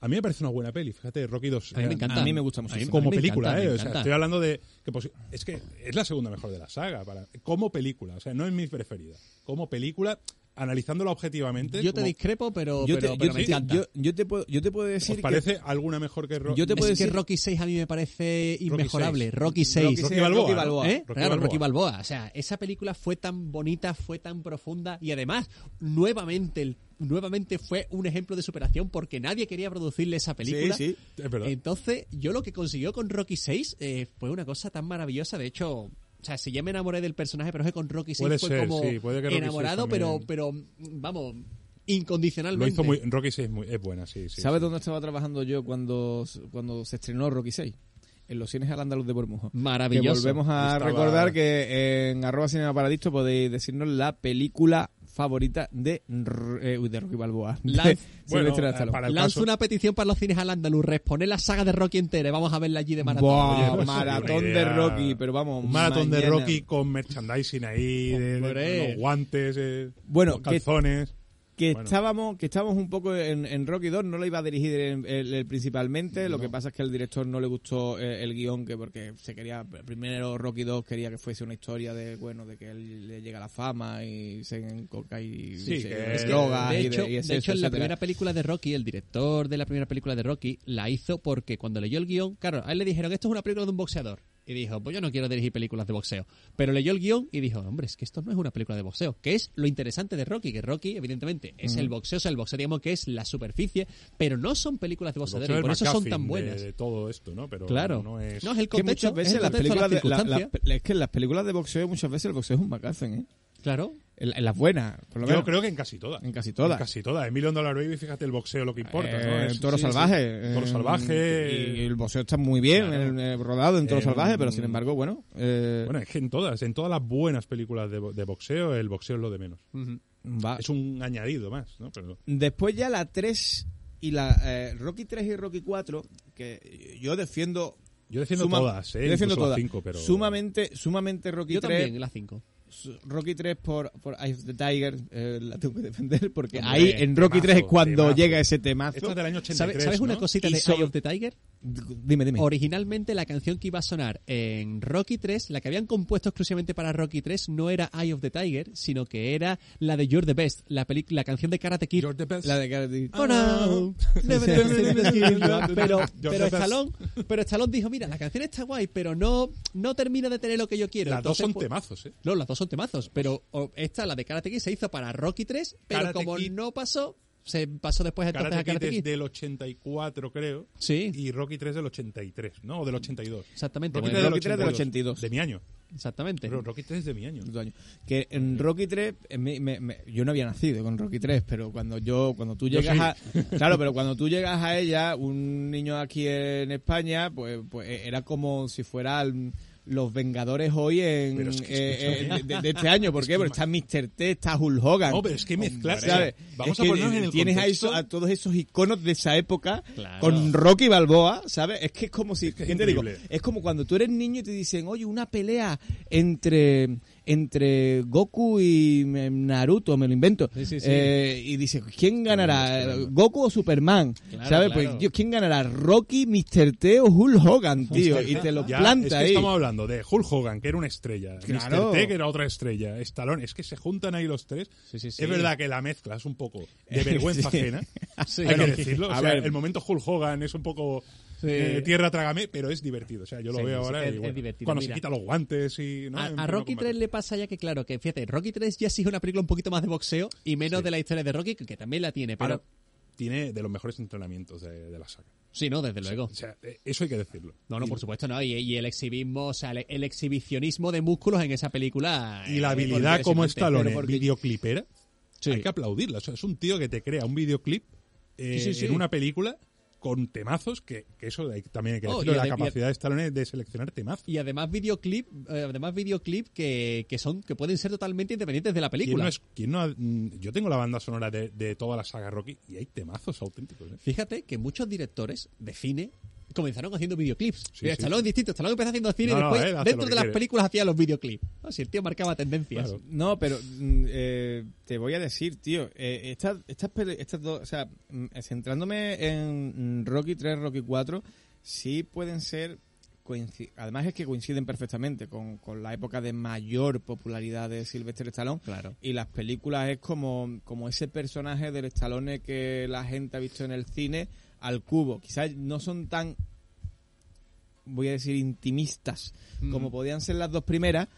A mí me parece una buena peli, fíjate, Rocky 2. A mí me encanta. a mí me gusta A mí- muchísimo. a como película, encanta, ¿eh? O sea, estoy hablando de que es que es la segunda mejor de la saga para como película, o sea, no es mi preferida. Como película, analizándola objetivamente, Yo te como- discrepo, pero, Yo te, pero yo me encanta. yo- yo te puedo, yo te puedo ¿os decir que parece alguna mejor que Rocky? Yo te puedo es que decir- Rocky 6 a mí me parece inmejorable. Rocky 6. Rocky Balboa, Rocky ¿no? Balboa. ¿Eh? Rocky claro. Rocky Balboa. O sea, esa película fue tan bonita, fue tan profunda y además, nuevamente, el- nuevamente fue un ejemplo de superación porque nadie quería producirle esa película. Sí, sí. Es. Entonces, yo lo que consiguió con Rocky 6 eh, fue una cosa tan maravillosa. De hecho, sea, si ya me enamoré del personaje, pero es que con Rocky 6 Puede fue ser, como sí, puede que Rocky enamorado, pero, pero, vamos, Lo incondicionalmente. hizo muy Rocky 6 es, muy, es buena, sí, sí. ¿Sabes sí. dónde estaba trabajando yo cuando, cuando se estrenó Rocky 6? En los cines al andaluz de Bormujo. Que Maravilloso. volvemos a Estaba- recordar que en arroba cinema paradicto podéis decirnos la película favorita de, eh, de Rocky Balboa. De Lanz- Bueno, Sylvester eh, para Lanzo una petición para los cines al andaluz, responer la saga de Rocky entera y vamos a verla allí de maratón. Oye, pues, maratón de. Rocky, pero vamos, Un maratón de. Rocky con merchandising ahí, de, los guantes, eh, Bueno, los que- calzones. Que Bueno. estábamos que estábamos un poco en, en Rocky 2 no lo iba a dirigir en- el- el principalmente lo que pasa es que al director no le gustó eh, el guion que porque se quería primero Rocky 2 quería que fuese una historia de bueno de que él le llega la fama y se encoca y Sí, se- Es que, drogas de y hecho, de, y de eso, hecho, en la etcétera. primera película de Rocky, el director de la primera película de Rocky la hizo porque cuando leyó el guion, claro, a él le dijeron, esto es una película de un boxeador. Y dijo, pues yo no quiero dirigir películas de boxeo. Pero leyó el guion y dijo, hombre, es que esto no es una película de boxeo. Que es lo interesante de Rocky, que Rocky, evidentemente, es el boxeo, o sea, el boxeo, digamos que es la superficie, pero no son películas de y el por eso son tan de- buenas. De, todo esto, ¿no? Pero claro. no es... No, es el que contexto, muchas veces es el las películas las de, la- la- es que en las películas de boxeo muchas veces el boxeo es un McGuffin ¿eh? Claro. En, en las buenas por lo Yo menos creo que en casi todas. En casi todas. En casi todas. En Million Dollar Baby, fíjate el boxeo lo que importa, ¿no? Eh, Es- Toro sí, sí. Salvaje. Toro eh, Salvaje. Y, el boxeo está muy bien Claro. en- eh, rodado en Toro Eh, Salvaje, pero sin embargo, bueno. eh, Bueno, es que en todas, en todas las buenas películas de, bo- de boxeo, el boxeo es lo de menos. va. Es un añadido más, ¿no? Pero Después ya la 3 y la eh, Rocky 3 y Rocky 4, que yo defiendo. yo defiendo suma- todas, ¿eh? yo defiendo las todas. cinco, pero... Sumamente, sumamente Rocky Yo 3. también, la 5. Su- Rocky 3 por, por Eye of the Tiger, eh, la tengo que defender, porque Hombre, ahí en Rocky 3 es cuando temazo. llega ese temazo. Es del año 83, ¿Sabes, ¿sabes una ¿no? cosita de Eye of the Tiger? Dime, dime. Originalmente la canción que iba a sonar en Rocky 3, la que habían compuesto exclusivamente para Rocky 3, no era Eye of the Tiger, sino que era la de You're the Best, la película, la canción de Karate Kid. You're the best. La de Karate- Oh, no. Pero pero the best. Stallone, pero Stallone dijo, mira, la canción está guay, pero no no termina de tener lo que yo quiero. Las dos son pues, temazos, ¿eh? No, las dos son temazos, pero o, esta, la de Karate Kid, se hizo para Rocky 3, pero Karate como Kid- no pasó, se pasó después entonces Karate a Karate Kid Kid. es del 84, creo. Sí. Y Rocky 3 del 83, ¿no? O del 82. Exactamente. Rocky bueno, 3 Rocky 3 del 82. De mi año. exactamente. Pero Rocky 3 es de mi año. dos años. Que en Rocky 3, eh, me- me- me- yo no había nacido con Rocky 3, pero cuando yo, cuando tú llegas sí. a, claro, pero cuando tú llegas a ella, un niño aquí en España, pues, pues era como si fueran los Vengadores hoy en Pero es que eh, eh, de, de este año, ¿por qué? que Porque está Mr. T, está Hulk Hogan. No, pero es que mezclar... ¿sabes? Vamos Es a ponernos en el tienes a, eso- a todos esos iconos de esa época Claro. con Rocky Balboa, ¿sabes? Es que es como si, que es ¿qué te digo? Es como cuando tú eres niño y te dicen, oye, una pelea entre entre Goku y eh, Naruto, me lo invento. Sí, sí, sí. Eh, y dices, ¿quién ganará? ¿Goku o Superman? Claro, ¿Sabes? claro. Pues, ¿quién ganará? ¿Rocky, Mr. T o Hulk Hogan, tío? y te lo Ya, planta es que ahí. estamos hablando de Hulk Hogan, que era una estrella. Mr. T, que era otra estrella, Stallone, es que se juntan ahí los tres. Es verdad que la mezcla es un poco de (laughs) vergüenza ajena, hay que Bueno, decirlo. O a sea, ver. el momento Hulk Hogan es un poco Sí. eh, tierra trágame, pero es divertido. O sea, yo lo Sí, veo ahora es- y es bueno, divertido, cuando mira. se quita los guantes y... ¿no? A, Rocky combate. 3 le pasa ya que, claro, que fíjate, Rocky 3 ya sí es una película un poquito más de boxeo y menos de la historia de Rocky, que, también la tiene, pero Ahora, tiene de los mejores entrenamientos de, de la saga. sí, no, desde luego. O sea, eh, eso hay que decirlo. No, no, por supuesto, no. Y, y el exhibismo, o sea, el, el exhibicionismo de músculos en esa película. Y la eh, habilidad como. Stallone porque- videoclipera, Sí. hay que aplaudirla. O sea, es un tío que te crea un videoclip eh, Sí, sí, sí. en una película con temazos, que, que eso hay- también hay que Oh, decirlo, la capacidad de Stallone de seleccionar temazos. Y además videoclip, eh, además videoclip que, que son que pueden ser totalmente independientes de la ¿Quién película. no es- no ha- mm, yo tengo la banda sonora de, de toda la saga Rocky y hay temazos auténticos. ¿eh? Fíjate que muchos directores de cine comenzaron haciendo videoclips. Sí, Mira, sí, Stallone es distinto. Stallone empezó haciendo cine No, y no, después, él hace dentro de las quiere. películas, hacía los videoclips. Así el tío marcaba tendencias. Claro. No, pero mm, eh, te voy a decir, tío, eh, estas, estas, pele- estas dos, o sea, mm, centrándome en mm, Rocky 3, Rocky 4, sí pueden ser, además es que coinciden perfectamente con, con la época de mayor popularidad de Sylvester Stallone. Claro. Y las películas es como, como ese personaje del Stallone que la gente ha visto en el cine al cubo. Quizás no son tan, voy a decir, intimistas Mm. como podían ser las dos primeras,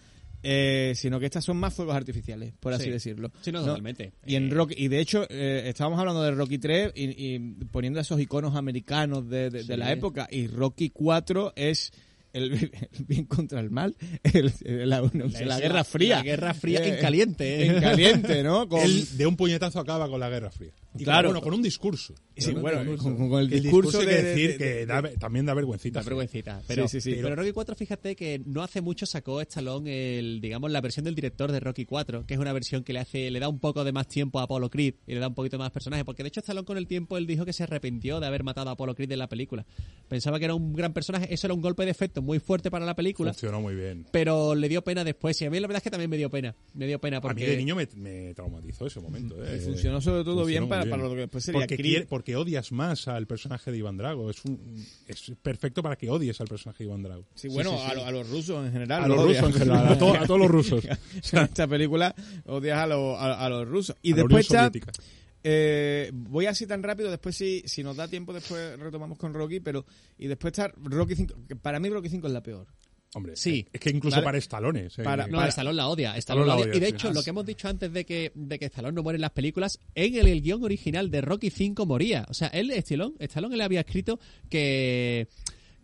eh, sino que estas son más fuegos artificiales, por así Sí. decirlo. Sí, no, totalmente. Y en Eh, Rocky, y de hecho, eh, estábamos hablando de Rocky 3 y, y poniendo esos iconos americanos de, de- de Sí. la época, y Rocky 4 es el, (laughs) el bien contra el mal, el- la, la Guerra Fría. La Guerra Fría Eh, en caliente. ¿eh? En caliente, ¿no? (laughs) Con- Él de un puñetazo acaba con la Guerra Fría. Y Claro. con, bueno, con un discurso. Sí, bueno, discurso. con- con el discurso hay de- que de- decir de- que da- también da vergüencita. Da vergüencita. Pero, sí, sí. pero Rocky 4, fíjate que no hace mucho sacó Stallone el, digamos, la versión del director de Rocky 4, que es una versión que le hace, le da un poco de más tiempo a Apollo Creed y le da un poquito más personaje, porque de hecho Stallone con el tiempo él dijo que se arrepintió de haber matado a Apollo Creed en la película. Pensaba que era un gran personaje, eso era un golpe de efecto muy fuerte para la película, Funcionó muy bien. pero le dio pena después y a mí la verdad es que también me dio pena, me dio pena porque A mí de niño me, me traumatizó ese momento. eh. Y funcionó sobre todo bien para- para lo que después sería porque, Creed. quiere- porque odias más al personaje de Iván Drago. Es, un, es perfecto para que odies al personaje de Iván Drago. Sí, bueno, A, lo- a los rusos en general. A los rusos en general, a, to- a todos los rusos. (laughs) en esta película odias a, los- a, a los rusos. Y la después Unión está, eh, voy así tan rápido, después si, si nos da tiempo después retomamos con Rocky, pero y después está Rocky 5, que para mí Rocky 5 es la peor. Hombre, Sí. es que incluso Vale. para estalones. eh, Para- No, Stallone la odia. Stallone Stallone la odia. Y de sí. hecho, lo que hemos dicho antes de que, de que Stallone no muere en las películas, en el, el guion original de Rocky 5 moría. O sea, él, Stallone, Stallone le había escrito que,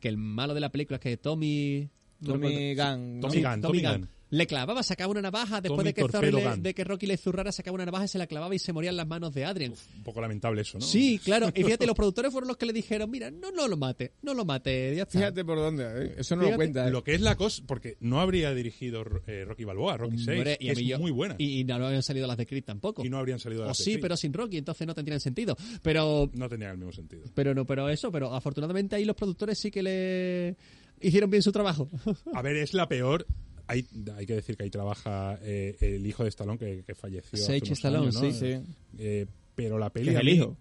que el malo de la película es que Tommy... no Tommy Gunn, ¿no? Tommy Gunn, Tommy Gunn. Le clavaba, sacaba una navaja, después de que, le- de Rocky le zurrara, sacaba una navaja y se la clavaba y se morían las manos de Adrian. Un poco lamentable eso, ¿no? Sí, (laughs) claro. Y fíjate, los productores fueron los que le dijeron, mira, no, no lo mate, no lo mate, ya está. Fíjate por dónde, ¿eh? eso no lo cuenta. ¿eh? Lo que es la cosa, porque no habría dirigido eh, Rocky Balboa, Rocky 6, Hombre, que a mí es yo- muy buena. Y, Y, y no habían salido las de Creed tampoco. no habrían salido o las de sí, Creed. pero sin Rocky, entonces no tendrían sentido. Pero, No tenían el mismo sentido. pero no, pero eso, pero afortunadamente ahí los productores sí que le hicieron bien su trabajo. A ver, es la peor. Hay, hay que decir que ahí trabaja eh, el hijo de Stallone que, que falleció hace Sage unos Stallone, años, ¿no? sí, sí. Eh, pero la peli es el mí hijo.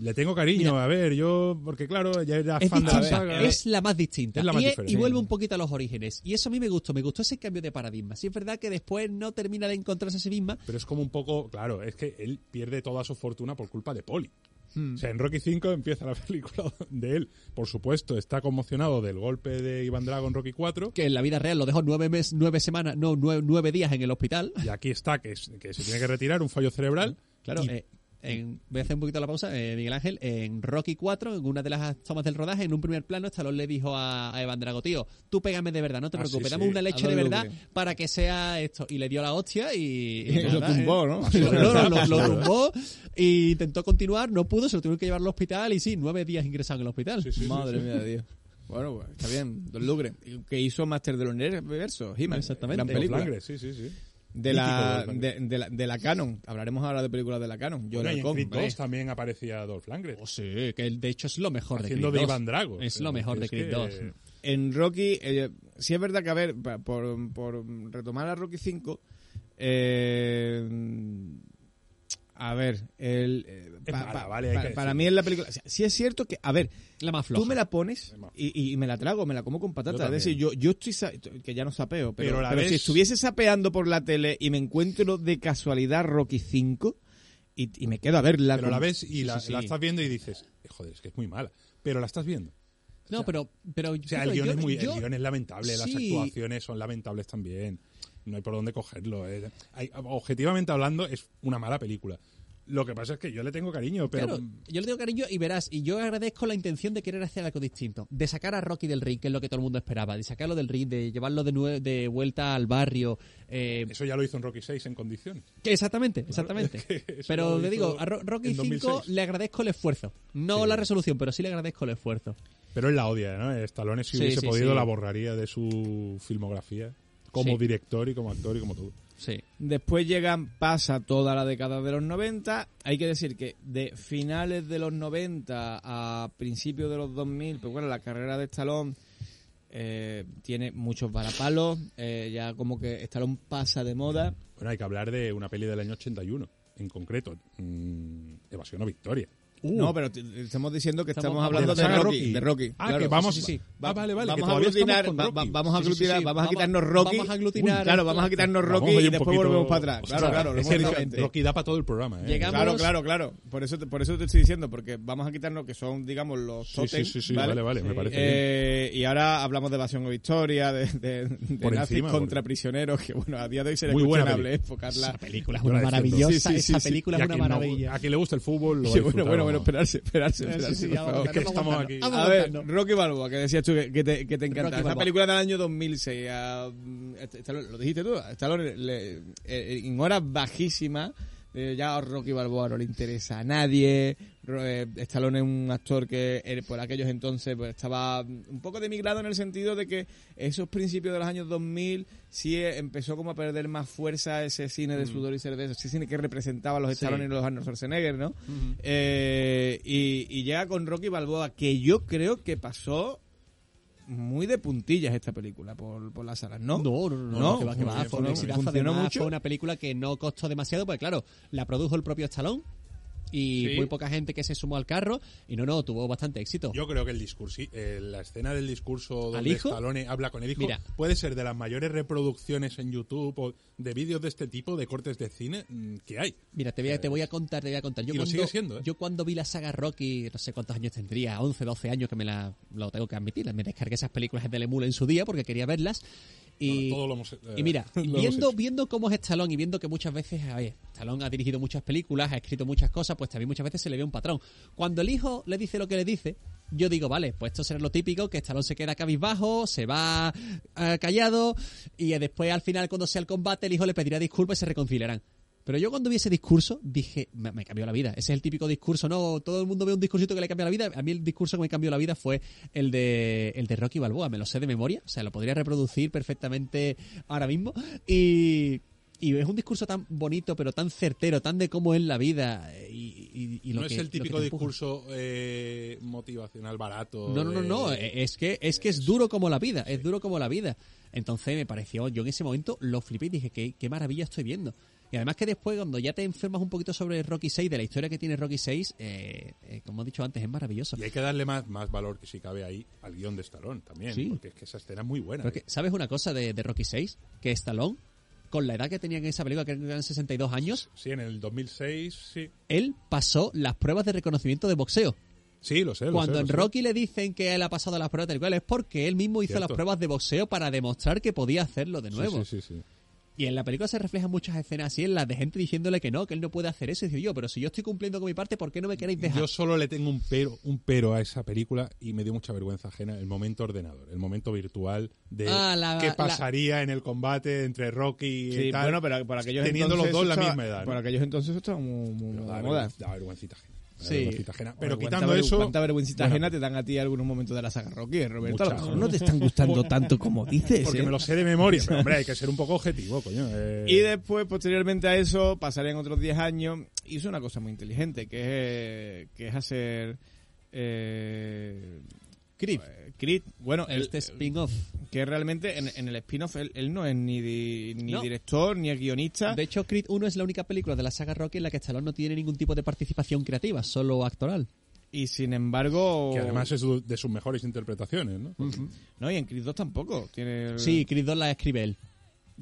le tengo cariño. a ver, yo porque claro, ya era es fan de la saga. es la más distinta. Es la más y, es- y vuelve un poquito a los orígenes. Y eso a mí me gustó, me gustó ese cambio de paradigma. Sí es verdad que después no termina de encontrarse a sí misma. Pero es como un poco, claro, es que él pierde toda su fortuna por culpa de Polly. Hmm. O sea, en Rocky 5 empieza la (laughs) película de él. Por supuesto, está conmocionado del golpe de Iván Drago en Rocky 4. Que en la vida real lo dejó nueve, mes, nueve semanas, no, nueve, nueve días en el hospital. Y aquí está, que, es- que se tiene que retirar, un fallo cerebral. Claro, Y- eh, en- voy a hacer un poquito la pausa, eh, Miguel Ángel. En Rocky 4, en una de las tomas del rodaje, en un primer plano, Stallone le dijo a, a Evan Drago, tío, tú pégame de verdad, no te Ah, preocupes, sí, dame sí. una leche de verdad para que sea esto. Y le dio la hostia y... y (laughs) lo tumbó, eh. ¿no? Lo, lo (laughs) tumbó e intentó continuar, no pudo, se lo tuvieron que llevar al hospital y sí, nueve días ingresado en el hospital. Sí, Madre sí. mía de Dios. Bueno, pues, está bien, Don Lugre. Que hizo Master del Universo, He-Man. Exactamente. Gran película. Sí, sí, sí. De la, de, de la, de la Canon. Hablaremos ahora de películas de la Canon. Yo Bueno, en Creed ¿vale? 2 también aparecía Dolph Lundgren. Oh, sí, que de hecho es lo mejor haciendo de de Creed 2. Iván Drago. Es lo mejor de Creed que- 2. En Rocky, eh, sí es verdad que, a ver, por, por retomar a Rocky 5, eh, a ver, el, eh, pa- mala, pa- vale, hay pa- que para mí es la película. o sea, sí es cierto que, a ver, La más floja. tú me la pones y, y me la trago, me la como con patatas. Yo Es decir, yo, yo estoy, que ya no sapeo, pero, Pero a la pero si estuviese sapeando por la tele y me encuentro de casualidad Rocky 5 y, y me quedo a verla. Pero con- la ves y Sí, la, sí, sí. la estás viendo y dices, "Eh, joder, es que es muy mala. Pero la estás viendo. No, pero, pero O sea, el yo- guion, es muy, yo- el guion es lamentable, las actuaciones son lamentables también. No hay por dónde cogerlo. eh. Hay- objetivamente hablando, es una mala película. Lo que pasa es que yo le tengo cariño, pero Claro, yo le tengo cariño y verás, y yo agradezco la intención de querer hacer algo distinto, de sacar a Rocky del ring, que es lo que todo el mundo esperaba, de sacarlo del ring, de llevarlo de, de vuelta al barrio. eh, eso ya lo hizo en Rocky 6 en condiciones. que exactamente, exactamente. es (laughs) que eso pero le digo, a Ro- Rocky en 5 2006. le agradezco el esfuerzo. No Sí. la resolución, pero sí le agradezco el esfuerzo. Pero él la odia, ¿no? Stallone si Sí, hubiese sí, podido la borraría de su filmografía como Sí. director y como actor y como todo. Sí. Después llegan, pasa toda la década de los 90. Hay que decir que de finales de los 90 a principios de los 2000, pues bueno, la carrera de Stallone eh, tiene muchos varapalos. eh, ya como que Stallone pasa de moda. Bueno, hay que hablar de una peli del año 81, en concreto. mm, Evasión o Victoria. No, pero te- estamos diciendo que estamos, Estamos hablando de de Rocky. Rocky. De Rocky. Ah, claro. que vamos... sí, sí, sí. Ah, vale, vale. que Vamos a aglutinar, va- va- vamos a Sí, sí, sí, aglutinar, sí. vamos a quitarnos Rocky. vamos a aglutinar- Claro, vamos a quitarnos Rocky y después poquito- volvemos para atrás. Claro, claro, es que. Rocky da para todo el programa, ¿eh? Llegamos- Claro, claro, claro. Por eso, te, por eso te estoy diciendo, porque vamos a quitarnos que son, digamos, los Sí, tótem, sí, sí, sí, vale, vale, me parece bien. Eh, y ahora hablamos de evasión o victoria, de, de, de nazis encima, contra por- prisioneros, que bueno, a día de hoy sería Muy buena cuestionable peli. enfocarla. Esa película es una maravillosa. Sí, sí, sí, esa película es una maravilla. a quien le gusta el fútbol lo va (laughs) bueno, esperarse, esperarse, esperarse, sí, por vamos, favor. Es que estamos aquí. A ver. Rocky Balboa, que decías tú que, te, que te encanta. Balboa. película del año 2006, ah, mm, este- este lo dijiste tú, Stallone le- eh, en horas bajísimas, eh, ya a Rocky Balboa no le interesa a nadie. Eh, Stallone es un actor que eh, por aquellos entonces pues, estaba un poco demigrado en el sentido de que esos principios de los años 2000 sí eh, empezó como a perder más fuerza ese cine de sudor y cerveza, ese cine que representaba a los Sí. Stallone y los Arnold Schwarzenegger, ¿no? Eh, y, y llega con Rocky Balboa, que yo creo que pasó muy de puntillas esta película por, por las salas, ¿no? No, no, no, que va, que va, funcionó- fue un exitazo. funcionó Además, mucho. Fue una película que no costó demasiado, porque claro, la produjo el propio Stallone y Sí. muy poca gente que se sumó al carro y no, no, tuvo bastante éxito. Yo creo que el discurso, eh, la escena del discurso ¿Al donde hijo? Stallone habla con el hijo Mira. puede ser de las mayores reproducciones en YouTube o de vídeos de este tipo, de cortes de cine mm, que hay. Mira, te voy, a, te voy a contar, te voy a contar. Yo Y lo cuando, sigue siendo, ¿eh? Yo cuando vi la saga Rocky, no sé cuántos años tendría, 11, 12 años que me la, lo tengo que admitir, me descargué esas películas de Emule en su día porque quería verlas. Y, Todo lo hemos, eh, y mira, (laughs) lo viendo, viendo cómo es Stallone y viendo que muchas veces, a ver, Stallone ha dirigido muchas películas, ha escrito muchas cosas, pues también muchas veces se le ve un patrón. Cuando el hijo le dice lo que le dice, yo digo, vale, pues esto será lo típico, que Stallone se queda cabizbajo, se va eh, callado y después al final cuando sea el combate el hijo le pedirá disculpas y se reconciliarán. Pero yo cuando vi ese discurso dije, me, me cambió la vida. Ese es el típico discurso, ¿no? Todo el mundo ve un discursito que le cambia la vida. A mí el discurso que me cambió la vida fue el de, el de Rocky Balboa. Me lo sé de memoria. O sea, lo podría reproducir perfectamente ahora mismo. Y, y es un discurso tan bonito, pero tan certero, tan de cómo es la vida. Y, y- y lo no que- es el típico discurso eh, motivacional barato. No, no, no, no. eh, Es que es que es duro como la vida. Es duro como la vida. Entonces me pareció, yo en ese momento lo flipé y dije, qué, qué maravilla estoy viendo. Y además que después, cuando ya te enfermas un poquito sobre Rocky 6, de la historia que tiene Rocky 6, eh, eh, como he dicho antes, es maravilloso. Y hay que darle más, más valor que si cabe ahí al guion de Stallone también. Sí. Porque es que esa escena es muy buena. Pero es que, ¿sabes una cosa de, de Rocky 6? Que Stallone, con la edad que tenía en esa película, que eran 62 años, Sí, en el 2006, sí. él pasó las pruebas de reconocimiento de boxeo. Sí, lo sé. lo Cuando sé, lo en sé. Rocky le dicen que él ha pasado las pruebas del cual es porque él mismo hizo Cierto. las pruebas de boxeo para demostrar que podía hacerlo de Sí, nuevo. Sí, sí, sí. Y en la película se reflejan muchas escenas así, en las de gente diciéndole que no, que él no puede hacer eso. Y dice yo, pero si yo estoy cumpliendo con mi parte, ¿por qué no me queréis dejar? Yo solo le tengo un pero, un pero a esa película y me dio mucha vergüenza ajena el momento ordenador, el momento virtual de Ah, la- qué la- pasaría en el combate entre Rocky y Sí, tal. bueno, pero por aquellos teniendo los dos la misma edad. ¿no? Por aquellos entonces estaba muy, muy da, moda. vergüenza, da vergüencita ajena. Sí. vergüencita ajena. Pero Bueno, quitando ¿cuánta, eso, ¿Cuánta vergüencita bueno, ajena te dan a ti algunos momentos de la saga Rocky, Roberto? A lo Muchas. mejor no te están gustando (laughs) tanto como dices. porque ¿eh? me lo sé de memoria, pero hombre, hay que ser un poco objetivo, coño. eh. Y después, posteriormente a eso, pasarían otros 10 años. Hizo una cosa muy inteligente, que es, que es hacer... Eh, Creed. eh, Creed. Bueno, el, este spin-off. Que realmente en, en el spin-off él, él no es ni, di- ni No. director, ni es guionista. De hecho, Creed 1 es la única película de la saga Rocky en la que Stallone no tiene ningún tipo de participación creativa, solo actoral. Y sin embargo... Que además es de sus mejores interpretaciones, ¿no? No, y en Creed 2 tampoco. Tiene... Sí, Creed 2 la escribe él.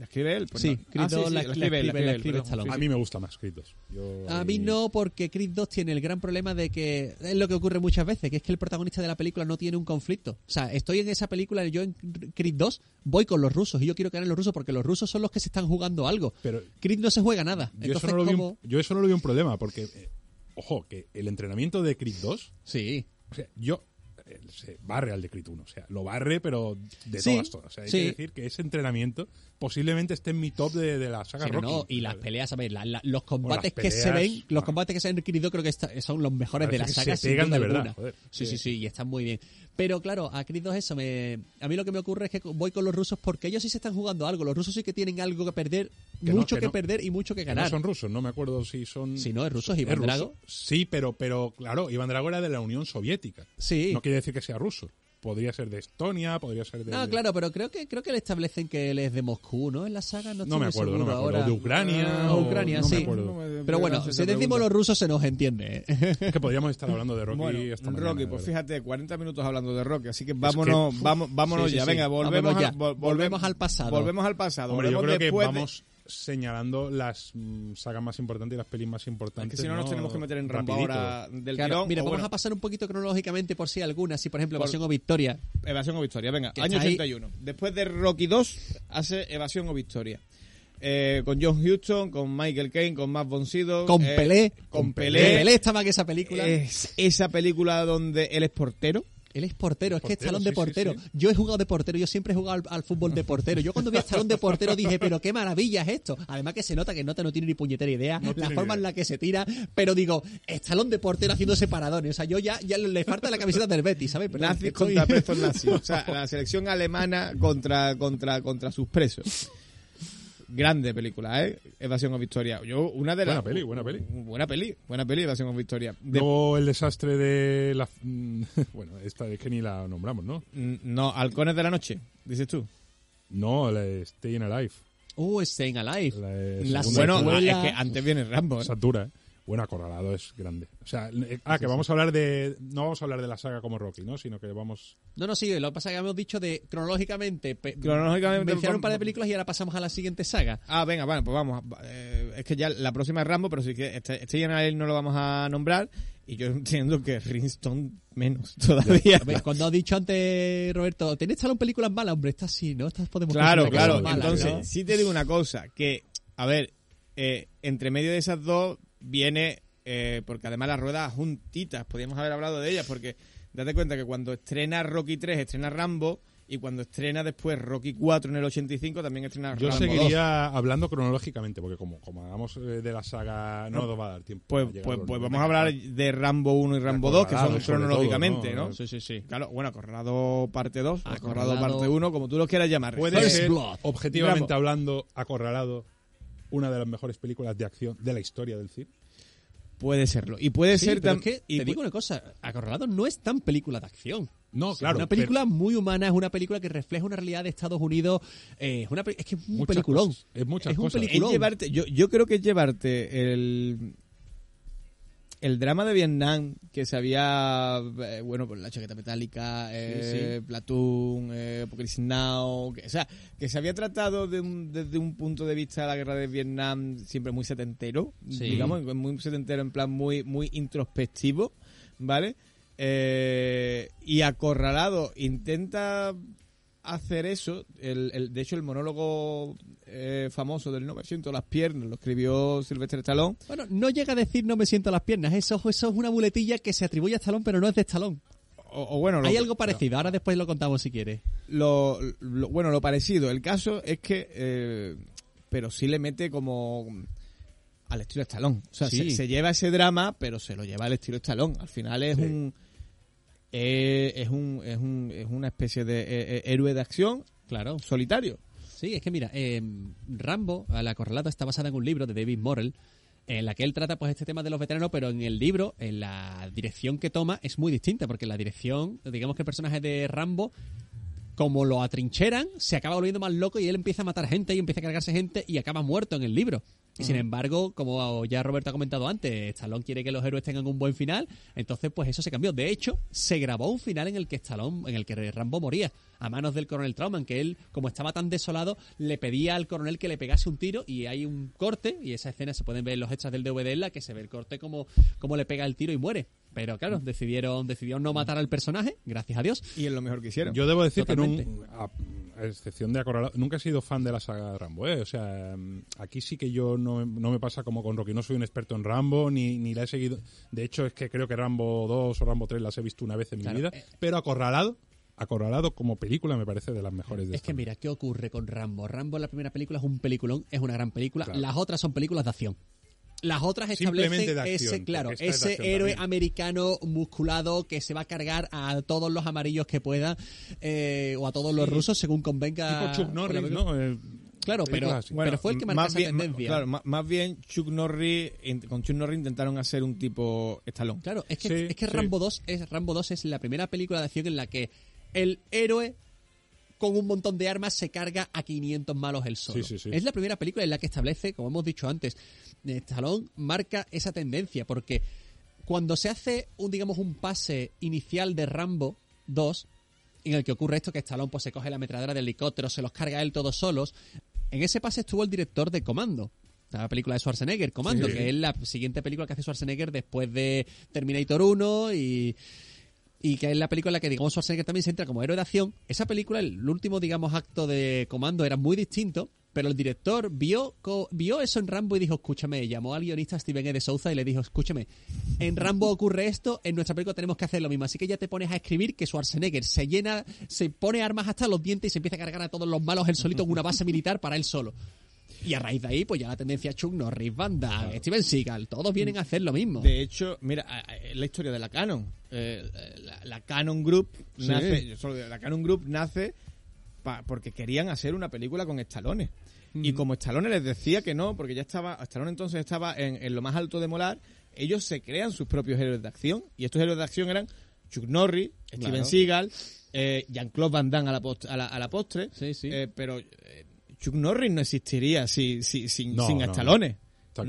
¿La escribe él? Pues Sí, no. Creed Ah, sí, 2 sí, la- la la escribe él, escribe- la escribe perdón. Stallone. A mí me gusta más Creed 2. Yo A ahí- mí no, porque Creed 2 tiene el gran problema de que es lo que ocurre muchas veces, que es que el protagonista de la película no tiene un conflicto. O sea, estoy en esa película, yo en Creed 2 voy con los rusos y yo quiero que ganen los rusos porque los rusos son los que se están jugando algo. Pero Creed no se juega nada. yo, eso no lo vi un- yo eso no lo vi un problema, porque, eh, ojo, que el entrenamiento de Creed 2 Sí. O sea, yo eh, se barre al decreto 1. O sea, lo barre, pero de Sí, todas, todas. O sea, hay sí. que decir que ese entrenamiento posiblemente esté en mi top de, de la saga Sí, no, Rocky. no, y las peleas, a ver, la- la- los combates que se ven, los combates que se han 2 creo que son los mejores de la saga. se pegan de verdad, joder. Sí, sí, Sí. y están muy bien. Pero claro, a Creed 2 eso, me, a mí lo que me ocurre es que voy con los rusos porque ellos sí se están jugando algo. Los rusos sí que tienen algo que perder Que no, mucho que que, no. perder y mucho que Que no ganar. son rusos, no me acuerdo si son... Si no, es ruso, es Iván ruso. Drago. Sí, pero, pero claro, Iván Drago era de la Unión Soviética. Sí. No quiere decir que sea ruso. Podría ser de Estonia, podría ser de... No, claro, pero creo que creo que le establecen que él es de Moscú, ¿no? En la saga no, No me acuerdo, no me acuerdo. ahora. De Ucrania. Ah, o- Ucrania, no me sí. acuerdo. Pero bueno, si decimos los rusos se nos entiende. ¿eh? (laughs) Es que podríamos estar hablando de Rocky Bueno, esta mañana, Rocky, pues fíjate, 40 minutos hablando de Rocky, así que vámonos, vamos, vámonos sí, sí, ya, sí. venga, volvemos, Vámonos al- ya. vol- Volvemos al pasado. Volvemos al pasado. Hombre, yo volvemos creo que vamos señalando las mm, sagas más importantes y las pelis más Es importantes. que si no nos tenemos que meter en Rambo ahora del Claro, tirón. mira, vamos bueno, a pasar un poquito cronológicamente por si alguna, si por ejemplo Por- Evasión o Victoria. Evasión o Victoria, venga, año está ahí. 81. Después de Rocky 2, hace Evasión o Victoria. Eh, con John Huston, con Michael Caine, con Matt von Sydow. Con eh, Pelé. Con Pelé. Pelé estaba en esa película. Es esa película donde él es portero. Él es portero, es que Portero, Estalón de sí, portero. sí. Yo he jugado de portero, yo siempre he jugado al, al fútbol de portero. Yo cuando vi a Estalón de portero dije, pero qué maravilla es esto. Además que se nota que Nota no tiene ni puñetera idea, la forma idea. en la que se tira, pero digo, Estalón de portero haciendo separadones. O sea, yo ya, ya le falta la camiseta del Betis, ¿sabes? Pero nazis estoy- contra presos nazis. O sea, la selección alemana contra, contra, contra sus presos. Grande película, ¿eh? Evasión o Victoria. Yo, una de las. Buena peli, buena peli. Buena peli, buena peli, Evasión o Victoria. De- Luego el desastre de la... mm, (laughs) bueno, esta es que ni la nombramos, ¿no? Mm, No, Halcones de la Noche, dices tú. No, la de Staying Alive. Uh, Staying Alive. La de La segunda Bueno, es que antes viene Rambo. ¿eh? Dura, ¿eh? Bueno, Acorralado es grande. O sea, eh, ah, que vamos a hablar de... No vamos a hablar de la saga como Rocky, ¿no? Sino que vamos... No, no, sí, lo que pasa es que hemos dicho de cronológicamente. pe- Cronológicamente, Mencionar un par de películas y ahora pasamos a la siguiente saga. Ah, venga, bueno, pues vamos. Eh, es que ya la próxima es Rambo, pero sí que este, este general no lo vamos a nombrar. Y yo (laughs) entiendo que Rinston menos todavía. A ver, Cuando has dicho antes, Roberto, ¿tenéis talón películas malas? Hombre, estas sí, ¿no? Estas podemos Claro, considerar que claro. son malas, Entonces, ¿no? sí te digo una cosa, que, a ver, eh, entre medio de esas dos viene, eh, porque además las ruedas juntitas, podríamos haber hablado de ellas, porque date cuenta que cuando estrena Rocky 3, estrena Rambo, y cuando estrena después Rocky 4 en el 85, también estrena Yo Rambo 2. seguiría hablando cronológicamente, porque como, como hagamos eh, de la saga, no nos va a dar tiempo. Pues, a pues, pues 90. vamos a hablar de Rambo 1 y Rambo 2, que son cronológicamente, todo, ¿no? ¿no? Sí, sí, sí. Claro, bueno, Acorralado parte 2, Acorralado, Acorralado- parte 1, como tú los quieras llamar. Puede First ser, objetivamente Rambo. hablando, Acorralado, una de las mejores películas de acción de la historia del cine. Puede serlo. Y puede Sí, ser pero tam- es que y te digo una cosa, Acorralado no es tan película de acción. No, Es claro. una película muy humana, es una película que refleja una realidad de Estados Unidos. eh, es, una, es que es un Muchas peliculón. cosas, es muchas un cosas. es peliculón. llevarte, yo, yo creo que es llevarte el el drama de Vietnam que se había eh, bueno pues la chaqueta metálica eh, Platoon eh, Apocalypse Now que, o sea que se había tratado de un- desde un punto de vista de la guerra de Vietnam siempre muy setentero Sí. digamos muy setentero en plan muy muy introspectivo vale Eh, y acorralado intenta hacer eso. El, el- de hecho, el monólogo eh, famoso del 900, Las piernas, lo escribió Silvestre Stallone. Bueno, no llega a decir no me siento las piernas. Eso, eso es una muletilla que se atribuye a Stallone, pero no es de Stallone. O, o bueno, lo, Hay algo parecido. Ahora después lo contamos si quieres. lo- lo- bueno, lo parecido. El caso es que, eh, pero sí le mete como al estilo Stallone. O sea, Sí. se, se lleva ese drama, pero se lo lleva al estilo Stallone. Al final es Sí. un eh, es un es un es una especie de eh, héroe de acción Claro. solitario. Sí, es que mira, eh, Rambo, a la correlata, está basada en un libro de David Morrell, en la que él trata pues este tema de los veteranos, pero en el libro, en la dirección que toma es muy distinta, porque la dirección, digamos que el personaje de Rambo, como lo atrincheran, se acaba volviendo más loco y él empieza a matar gente y empieza a cargarse gente y acaba muerto en el libro. Y sin embargo, como ya Roberto ha comentado antes, Stallone quiere que los héroes tengan un buen final, entonces pues eso se cambió. De hecho, se grabó un final en el que Stallone, en el que Rambo moría a manos del coronel Trauman, que él, como estaba tan desolado, le pedía al coronel que le pegase un tiro y hay un corte, y esa escena se pueden ver en los extras del DVD en la que se ve el corte como, como le pega el tiro y muere. Pero claro, decidieron, decidieron no matar al personaje, gracias a Dios. Y es lo mejor que hicieron. Yo debo decir Totalmente. que, nun- a, a excepción de Acorralado, nunca he sido fan de la saga de Rambo. ¿eh? O sea, mm, aquí sí que yo no, no me pasa como con Rocky. No soy un experto en Rambo, ni, ni la he seguido. De hecho, es que creo que Rambo 2 o Rambo 3 las he visto una vez en Claro, mi vida. eh. Pero Acorralado, Acorralado como película me parece de las mejores de Es que mira, ¿qué ocurre con Rambo? Rambo, la primera película es un peliculón, es una gran película. Claro. Las otras son películas de acción. Las otras establecen acción, ese, claro, ese héroe también. americano musculado que se va a cargar a todos los amarillos que pueda eh, o a todos los rusos según convenga. Tipo Chuck con la Norris, película. ¿no? Eh, Claro, pero, pero fue el que marcó más esa bien, tendencia. Claro, más, más bien Chuck Norris, con Chuck Norris intentaron hacer un tipo estalón. Claro, es que, Sí, es que sí. Rambo 2 es Rambo 2 es la primera película de acción en la que el héroe con un montón de armas se carga a 500 malos él solo. Sí, sí, sí. Es la primera película en la que establece, como hemos dicho antes, Stallone marca esa tendencia porque cuando se hace un digamos un pase inicial de Rambo 2 en el que ocurre esto que Stallone pues se coge la ametralladora del helicóptero, se los carga él todos solos, en ese pase estuvo el director de Comando. La película de Schwarzenegger, Comando, Sí. que es la siguiente película que hace Schwarzenegger después de Terminator 1 y, y que es la película que, digamos, Schwarzenegger también se entra como héroe de acción. Esa película, el último, digamos, acto de comando era muy distinto, pero el director vio, vio eso en Rambo y dijo, escúchame, llamó al guionista Steven E. de Souza y le dijo, escúchame, en Rambo ocurre esto, en nuestra película tenemos que hacer lo mismo, así que ya te pones a escribir que Schwarzenegger se llena, se pone armas hasta los dientes y se empieza a cargar a todos los malos él solito en una base militar para él solo. Y a raíz de ahí, pues ya la tendencia Chuck Norris, Van Damme, Steven Seagal, todos vienen a hacer lo mismo. De hecho, mira, la historia de la Canon. Eh, la, la Canon Group Sí. nace, solo digo, la Canon Group nace pa- porque querían hacer una película con Stallone. Y como Stallone les decía que no, porque ya estaba, Stallone entonces estaba en, en lo más alto de molar, ellos se crean sus propios héroes de acción. Y estos héroes de acción eran Chuck Norris, Steven Claro. Seagal, eh, Jean-Claude Van Damme a la, post- a la, a la postre. Sí, sí. Eh, pero eh, Chuck Norris no existiría si, si- sin, No, sin no, no.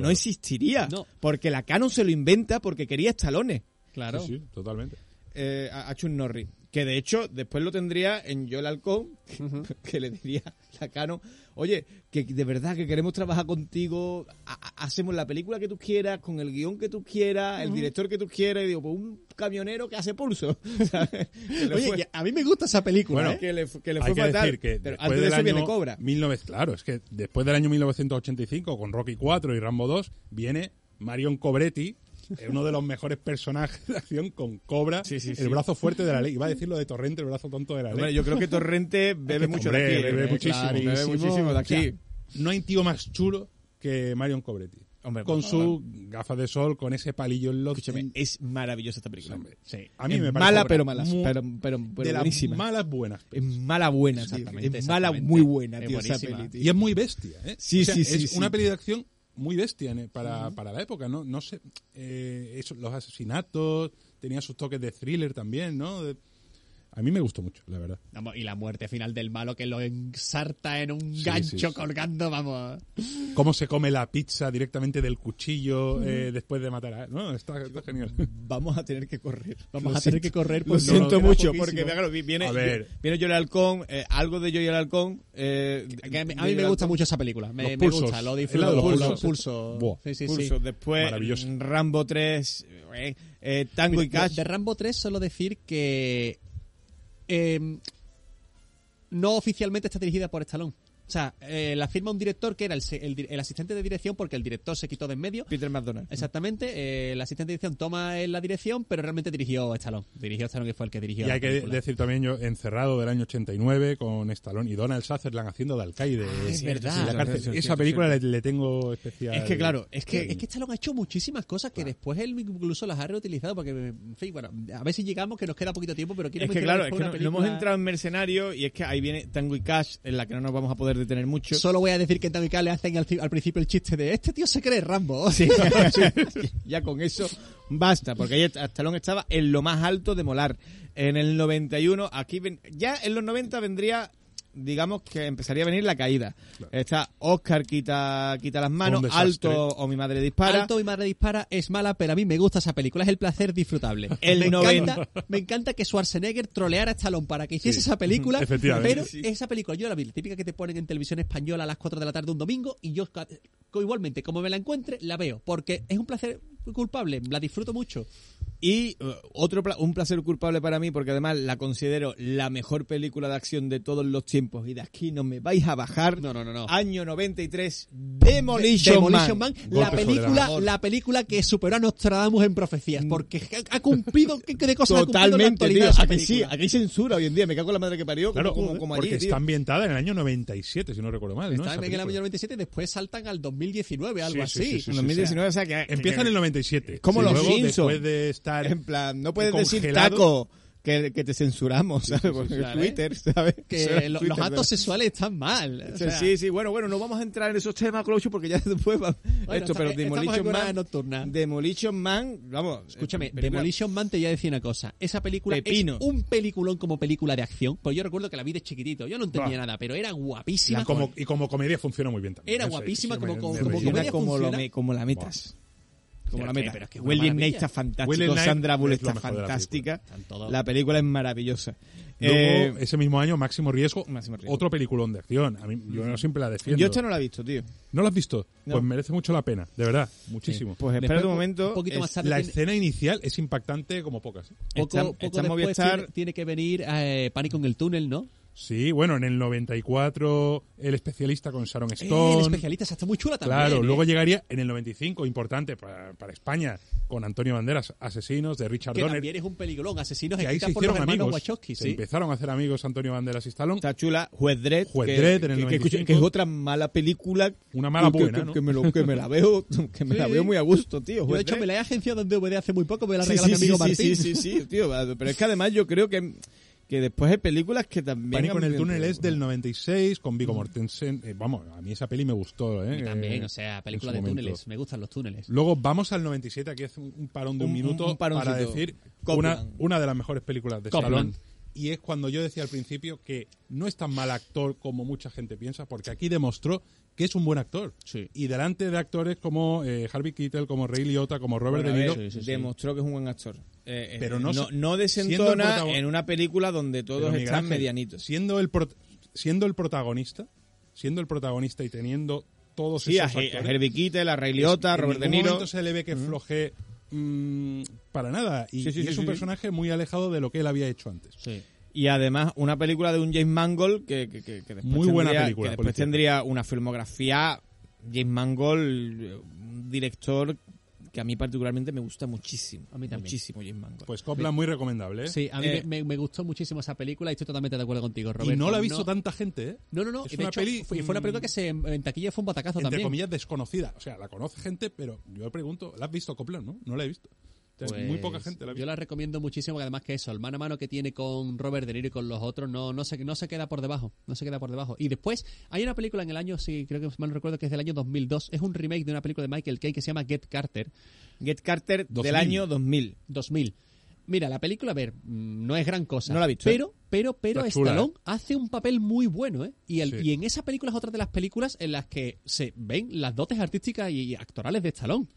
No existiría. No. Porque la Canon se lo inventa porque quería Stallone Claro. Sí, sí, totalmente. eh, a, a Chuck Norris. Que de hecho después lo tendría en Joel Halcón, (laughs) que le diría la Canon, oye, que de verdad que queremos trabajar contigo, ha- ha- hacemos la película que tú quieras, con el guion que tú quieras, el director que tú quieras, y digo, pues un camionero que hace pulso. (laughs) ¿sabes? Que le Oye, fue- a mí me gusta esa película, Bueno, ¿eh? que le, que le fue que fatal. decir que pero después antes de eso viene año Cobra. 19 claro, es que después del año 1985 con Rocky 4 y Rambo 2 viene Marion Cobretti, eh, uno de los mejores personajes de acción con Cobra, Sí, sí, el sí. brazo fuerte de la ley. Iba a decir lo de Torrente, el brazo tonto de la ley. Hombre, yo creo que Torrente bebe mucho Hombre, de aquí. bebe ¿eh? muchísimo. Bebe muchísimo de O aquí. sea, no hay tío más chulo que Marion Cobretti. Hombre, con su gafas de sol, con ese palillo en los Escúchame, es maravillosa esta película. Hombre, Sí. A mí Es me parece mala, pero mala. Pero, pero, pero de buenísima. malas buenas. Es mala buena, tío. Exactamente, Es mala exactamente. muy buena, Es tío, esa peli, tío. Y es muy bestia, ¿eh? Sí, O sea, sí, sí, Es sí. una peli de acción muy bestia ¿eh? para, para la época, ¿no? No sé, eh, eso, los asesinatos, tenía sus toques de thriller también, ¿no? De- a mí me gustó mucho, la verdad. Vamos, y la muerte final del malo que lo ensarta en un Sí, gancho sí, sí. colgando, vamos. Cómo se come la pizza directamente del cuchillo eh, después de matar a... No, está, está genial. Vamos a tener que correr. Vamos Lo a tener siento. que correr. Lo pues no, siento mucho, poquísimo. porque claro, vi- viene, A ver. viene Joel Halcón, eh, algo de Joel Halcón. Eh, Que a mí, a mí me gusta mucho esa película. Me, Los me pulsos. gusta, lo disfruto. de los Los pulsos. pulsos. Buah. Sí, sí, Pulso. sí. Después, mm, Rambo 3, eh, eh, Tango y Cash. De, Rambo 3 solo decir que eh, no oficialmente está dirigida por Stallone. O sea, eh, la firma un director que era el, se- el el asistente de dirección porque el director se quitó de en medio. Peter McDonald. Exactamente, eh, el asistente de dirección toma la dirección, pero realmente dirigió Stallone. Dirigió Stallone que fue el que dirigió Y la hay que película. decir también yo, Encerrado del año 89 con Stallone y Donald Sutherland haciendo de alcaide. es en verdad. la cárcel. Esa película le, le tengo especial... Es que claro, es Es que, es que Stallone ha hecho muchísimas cosas que después él incluso las ha reutilizado porque, en fin, bueno, a ver si llegamos que nos queda poquito tiempo, pero quiero es que claro, es que no, no hemos película- entrado en Mercenario y es que ahí viene Tango y Cash, en la que no nos vamos a poder detener mucho. Solo voy a decir que en Tamika le hacen al, ci- al principio el chiste de este tío se cree Rambo. (laughs) (laughs) Sí, ya con eso basta, porque ahí Stallone estaba en lo más alto de molar. En el 91, aquí ven- ya en los 90 vendría, digamos que empezaría a venir la caída. Está Oscar quita, quita las manos. Alto o mi madre dispara. Alto y Madre Dispara es mala, pero a mí me gusta esa película, es el placer disfrutable. El me, noventa. encanta, me encanta que Schwarzenegger troleara a Stallone para que hiciese esa película, (laughs) Efectivamente. pero Sí. esa película yo la vi, la típica que te ponen en televisión española a las 4 de la tarde un domingo y yo igualmente, como me la encuentre, la veo, porque es un placer culpable, la disfruto mucho. Y uh, otro pla- un placer culpable para mí, porque además la considero la mejor película de acción de todos los tiempos. Y de aquí no me vais a bajar. No, no, no, no. Año 93, Demolition, Demolition Man. Man, la película, la película que superó a Nostradamus en profecías, porque ha, ha cumplido, ¿qué, qué de cosas ha cumplido en la Totalmente, tío. Aquí sí, aquí hay censura hoy en día. Me cago en la madre que parió. Claro, como, como, como allí, porque tío. está ambientada en el año 97, si no recuerdo mal. ¿no? Está en el año 97 después saltan al 2019, algo Sí, sí, así. sí, sí, En 2019, o sea, que... Empieza en el 97. Como los luego, Simpsons. Después de estar En plan, no puedes decir taco. que, que te censuramos, ¿sabes? Twitter, ¿sabes? Que Twitter, los actos sexuales están mal. o Sí, sea, sí, sí, bueno, bueno, no vamos a entrar en esos temas, Clocho, porque ya (laughs) después va bueno, esto, está- pero Demolition Man, nocturna. Demolition Man, vamos, Escúchame, eh, película- Demolition Man te voy a decir una cosa. Esa película Pepino. es un peliculón como película de acción. Pues yo recuerdo que la vi de chiquitito. Yo no entendía Bah. nada, pero era guapísima. Y como, y como comedia funciona muy bien también. Era Eso, guapísima como- como- como. Funciona comedia como, lo me- como la metas. Como Pero la meta. es que es una William. Knight está fantástico, Sandra Bullock es lo está la fantástica. La película es maravillosa. Luego, Eh, ese mismo año, Máximo Riesgo, Máximo Riesgo. otro peliculón de acción. A mí, yo no siempre la defiendo. yo esta no la he visto, tío. ¿No lo has visto? No. Pues merece mucho la pena, de verdad, muchísimo. Pues espera un un momento. poquito más tarde la tiene- escena inicial es impactante como pocas. ¿eh? Poco, Está- poco está en después Movistar. tiene, tiene que venir eh, Pánico en el túnel, ¿no? Sí, bueno, en el 94 el especialista con Sharon Eh, Stone. el especialista esa está muy chula también. Claro, ¿eh? luego llegaría en el 95, importante para, para España, con Antonio Banderas, Asesinos, de Richard que Donner. también es un peliculón. Asesinos Que ahí se por hicieron hermanos amigos. Wachowski, Se sí. empezaron a hacer amigos Antonio Banderas y Stallone. Está chula. Juez Dredd. Juez que, Dredd en el que- que- 95. que es otra mala película. Una mala que, buena, que- ¿no? que me, lo- que me la (laughs) veo, que me la Sí. veo muy a gusto, tío. Yo, de hecho, Dredd. me la he agenciado en DVD hace muy poco, me la Sí, regaló sí, mi amigo sí, Martín. sí, sí, sí, tío. Pero es que además yo creo que, que después hay películas que también... Pánico en el túnel es del 96 con Vigo Mortensen. Eh, vamos, a mí esa peli me gustó. ¿eh? También, Eh, o sea, película de momento. túneles. Me gustan los túneles. Luego vamos al 97, aquí hace un un parón de un, minuto un para decir una, una de las mejores películas de. Stallone. Y es cuando yo decía al principio que no es tan mal actor como mucha gente piensa, porque aquí demostró que es un buen actor. Sí. Y delante de actores como eh, Harvey Keitel, como Ray Liotta, como Robert Bueno, a De Niro, ver, demostró que es un buen actor. Eh, eh, Pero no no, se- no desentona en una película donde todos están Ángel, medianitos. Siendo el, pro- siendo el protagonista, siendo el protagonista y teniendo todos Sí, a, esos a actores, Herbie Keitel, a Ray Liotta, a en Robert De Niro. momento se le ve que floje mm, para nada. Y, Sí, sí, y sí, es sí, un sí. personaje muy alejado de lo que él había hecho antes. Sí. Y además una película de un James Mangold que, que, que- que después, Muy buena tendría, película, que después tendría una filmografía. James Mangold, un director que a mí particularmente me gusta muchísimo. A mí también. Muchísimo James Mangold. Pues Copland muy recomendable, ¿eh? Sí, a mí Eh, me, gustó muchísimo esa película y estoy totalmente de acuerdo contigo, y Roberto. no la ha visto tanta gente, ¿eh? No, no, no. Es y una hecho, peli, fue, y fue una película que se, en taquilla fue un batacazo Entre también. comillas, desconocida. O sea, la conoce gente, pero yo le pregunto, ¿la has visto Copland, no? No la he visto. Pues, muy poca gente la Yo la recomiendo muchísimo, porque además que eso, el mano a mano que tiene con Robert De Niro y con los otros, no, no, se, no se queda por debajo. No se queda por debajo. Y después, hay una película en el año, sí, creo que mal no recuerdo que es del año 2002. Es un remake de una película de Michael Caine que se llama Get Carter. Get Carter 2000. del año 2000. 2000. Mira, la película, a ver, mm, no es gran cosa. No la he visto, ¿eh? Pero, pero, pero Está chula, Stallone hace un papel muy bueno, ¿eh? Y, el- Sí. y en esa película es otra de las películas en las que se ven las dotes artísticas y, y actorales de Stallone.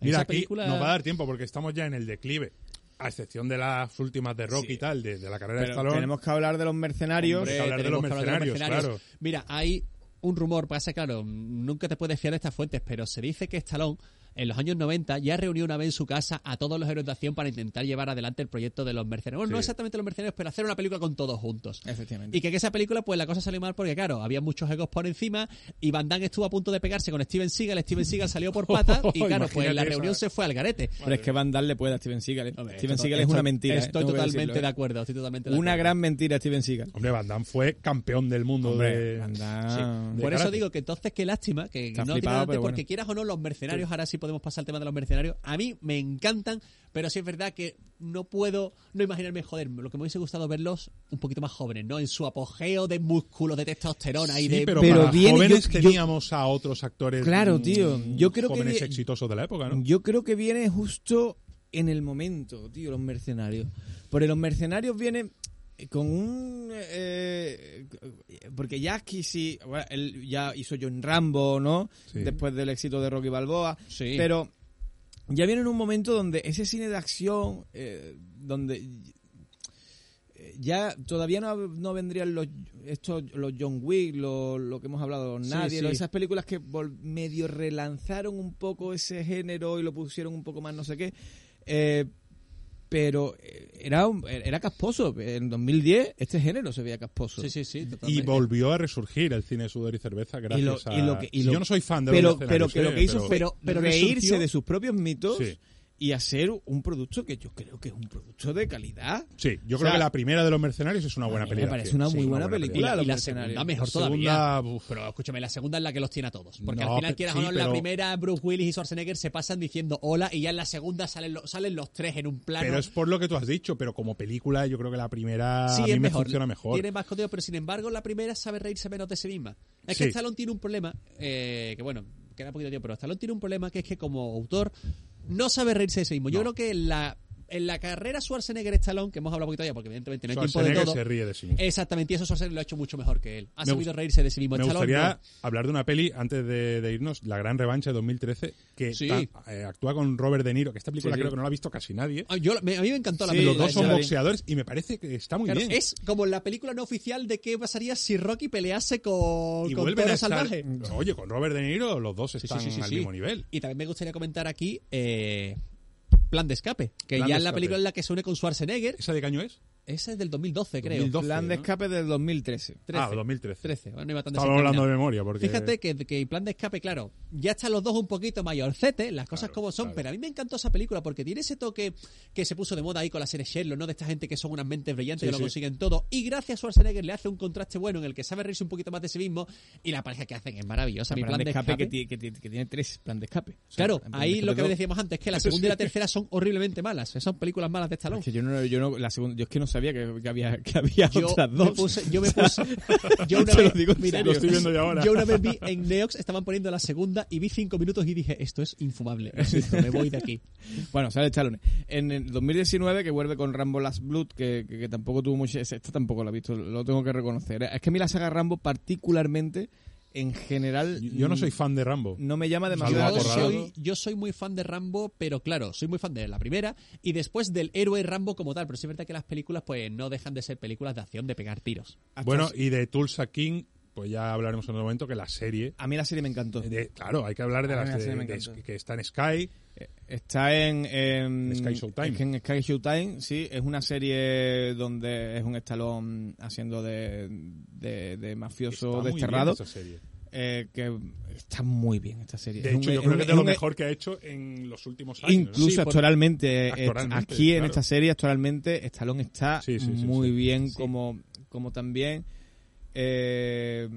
Mira, esa aquí película... nos va a dar tiempo porque estamos ya en el declive. A excepción de las últimas de Rock y tal, de, de la carrera de Stallone. tenemos que hablar de los mercenarios. Hombre, que hablar de los mercenarios, claro. Mira, hay un rumor, pasa claro, nunca te puedes fiar de estas fuentes, pero se dice que Stallone en los años 90 ya reunió una vez en su casa a todos los héroes de acción para intentar llevar adelante el proyecto de los mercenarios. Bueno, no exactamente los mercenarios, pero hacer una película con todos juntos. Efectivamente. Y que en esa película, pues la cosa salió mal porque, claro, había muchos egos por encima y Van Damme estuvo a punto de pegarse con Steven Seagal. Steven Seagal salió por (laughs) patas y, claro, pues la reunión se fue al garete. Pero es que Van Damme le puede a Steven Seagal. ¿eh? Hombre, Steven Seagal es una mentira. ¿eh? Estoy totalmente decirlo, de ¿eh? acuerdo. Estoy totalmente de Una acuerdo. gran mentira, Steven Seagal. Hombre, Van Damme fue campeón del mundo Hombre, de... Van Damme. de Por eso digo que entonces qué lástima que Está no flipado, tiene porque bueno. quieras o no los mercenarios, ahora sí podemos pasar al tema de los mercenarios. A mí me encantan, pero sí es verdad que no puedo no imaginarme joder, lo que me hubiese gustado verlos un poquito más jóvenes, ¿no? En su apogeo de músculos, de testosterona y de pero, Pero para jóvenes yo- yo- teníamos a otros actores Claro, mm, tío. Yo creo que jóvenes vi- exitosos de la época, ¿no? Yo creo que viene justo en el momento, tío, los mercenarios. Porque los mercenarios vienen con un... eh, porque Jackie sí... bueno, él ya hizo John Rambo, ¿no? Sí. Después del éxito de Rocky Balboa. Sí. Pero ya viene en un momento donde ese cine de acción, eh, donde ya todavía no, no vendrían los estos los John Wick, lo, lo que hemos hablado, nadie, sí. esas películas que medio relanzaron un poco ese género y lo pusieron un poco más no sé qué. Eh, pero eh, era un- era casposo. En 2010 este género se veía casposo. Sí, sí, sí, Y volvió a resurgir el cine sudor y cerveza gracias lo- a... y lo que- y Si lo- yo no soy fan de pero, pero mercenarios, que lo ¿eh? que hizo pero- fue Pero- pero reírse resurgió- de sus propios mitos Sí. Y a ser un producto que yo creo que es un producto de calidad. Sí, yo O creo que la primera de los mercenarios es una buena a mí me película. parece una sí, muy buena Y película. la, Los y la segunda mejor todavía. uf. Pero escúchame, la segunda es la que los tiene a todos. Porque No, al final, quieras sí, o no, en la primera Bruce Willis y Schwarzenegger se pasan diciendo hola y ya en la segunda salen, lo- salen los tres en un plano. Pero es por lo que tú has dicho, pero como película yo creo que la primera sí, a mí es me mejor. funciona mejor. Tiene más contenido, pero sin embargo, la primera sabe reírse menos de sí misma. Es que. Stallone tiene un problema, eh, que bueno, queda poquito tiempo, pero Stallone tiene un problema que es que como autor no sabe reírse de sí mismo. Yo creo que la, en la carrera Schwarzenegger-Stallone, que hemos hablado un poquito ya, porque evidentemente no hay tiempo de Schwarzenegger todo. se ríe de sí mismo. Exactamente, y eso Schwarzenegger lo ha hecho mucho mejor que él. Ha Me sabido reírse de sí mismo. Me Stallone gustaría no. hablar de una peli antes de, de irnos, La Gran Revancha de 2013, que Sí. ta- eh, actúa con Robert De Niro, que esta película Sí, creo que no la ha visto casi nadie. Ah, yo, me- a mí me encantó la Sí, Los película. dos son boxeadores y me parece que está muy Claro, bien. es como la película no oficial de qué pasaría si Rocky pelease con, y con estar, Salvaje. Oye, con Robert De Niro los dos están al mismo nivel. Y también me gustaría comentar aquí eh, Plan de Escape, que Plan ya es la película en la que se une con Schwarzenegger. ¿Esa de qué año es? Esa es del 2012, creo. 2012. Plan de ¿no? escape del 2013. 13. Ah, 2013. 13. Bueno, no iba tan Estaba hablando de memoria porque... Fíjate que, que Plan de Escape, claro, ya están los dos un poquito mayorcete, las cosas Claro, como son, claro. pero a mí me encantó esa película porque tiene ese toque que se puso de moda ahí con la serie Sherlock, ¿no? De esta gente que son unas mentes brillantes Sí, que lo sí. consiguen todo. Y gracias a Schwarzenegger le hace un contraste bueno en el que sabe reírse un poquito más de sí mismo y la pareja que hacen es maravillosa. Mi plan, de escape, Que, ti- que ti- que tiene tres plan de escape. O sea, Claro, ahí escape lo que dos. decíamos antes, que la (laughs) segunda y la tercera son horriblemente malas. Son películas malas de Stallone. Es que yo no, yo no, la segunda, yo es que no sabía que, que había, que había Yo otras me dos. puse, yo me puse, (laughs) yo una lo vez, digo en mira, serio. Lo estoy viendo yo ahora. Yo una vez vi en Neox, estaban poniendo la segunda y vi cinco minutos y dije, esto es infumable, me voy de aquí. (laughs) Bueno, sale Stallone. En el 2019, que vuelve con Rambo Last Blood, que, que- que tampoco tuvo mucho... Esta tampoco la he visto, lo tengo que reconocer. Es que a mí la saga Rambo particularmente, en general... Yo yo no soy fan de Rambo. No me llama demasiado... Yo soy, yo soy muy fan de Rambo, pero claro, soy muy fan de la primera y después del héroe Rambo como tal, pero sí es verdad que las películas pues no dejan de ser películas de acción, de pegar tiros. Bueno, y de Tulsa King, pues ya hablaremos en otro momento, que la serie... A mí la serie me encantó. de- claro, hay que hablar de A la serie de- que está en Sky. Eh, Está en, en Sky Showtime. es que En Sky Showtime, sí. Es una serie donde es un estalón haciendo de, de, de mafioso Está muy desterrado. bien esa serie. eh, que está muy bien esta serie. De Es un- hecho, yo creo un- que es de lo un- mejor que ha hecho en los últimos años. Incluso Sí, actualmente, eh, Actualmente, aquí en esta serie, actualmente, Stallone está Sí, sí, sí, muy bien, como, como también eh,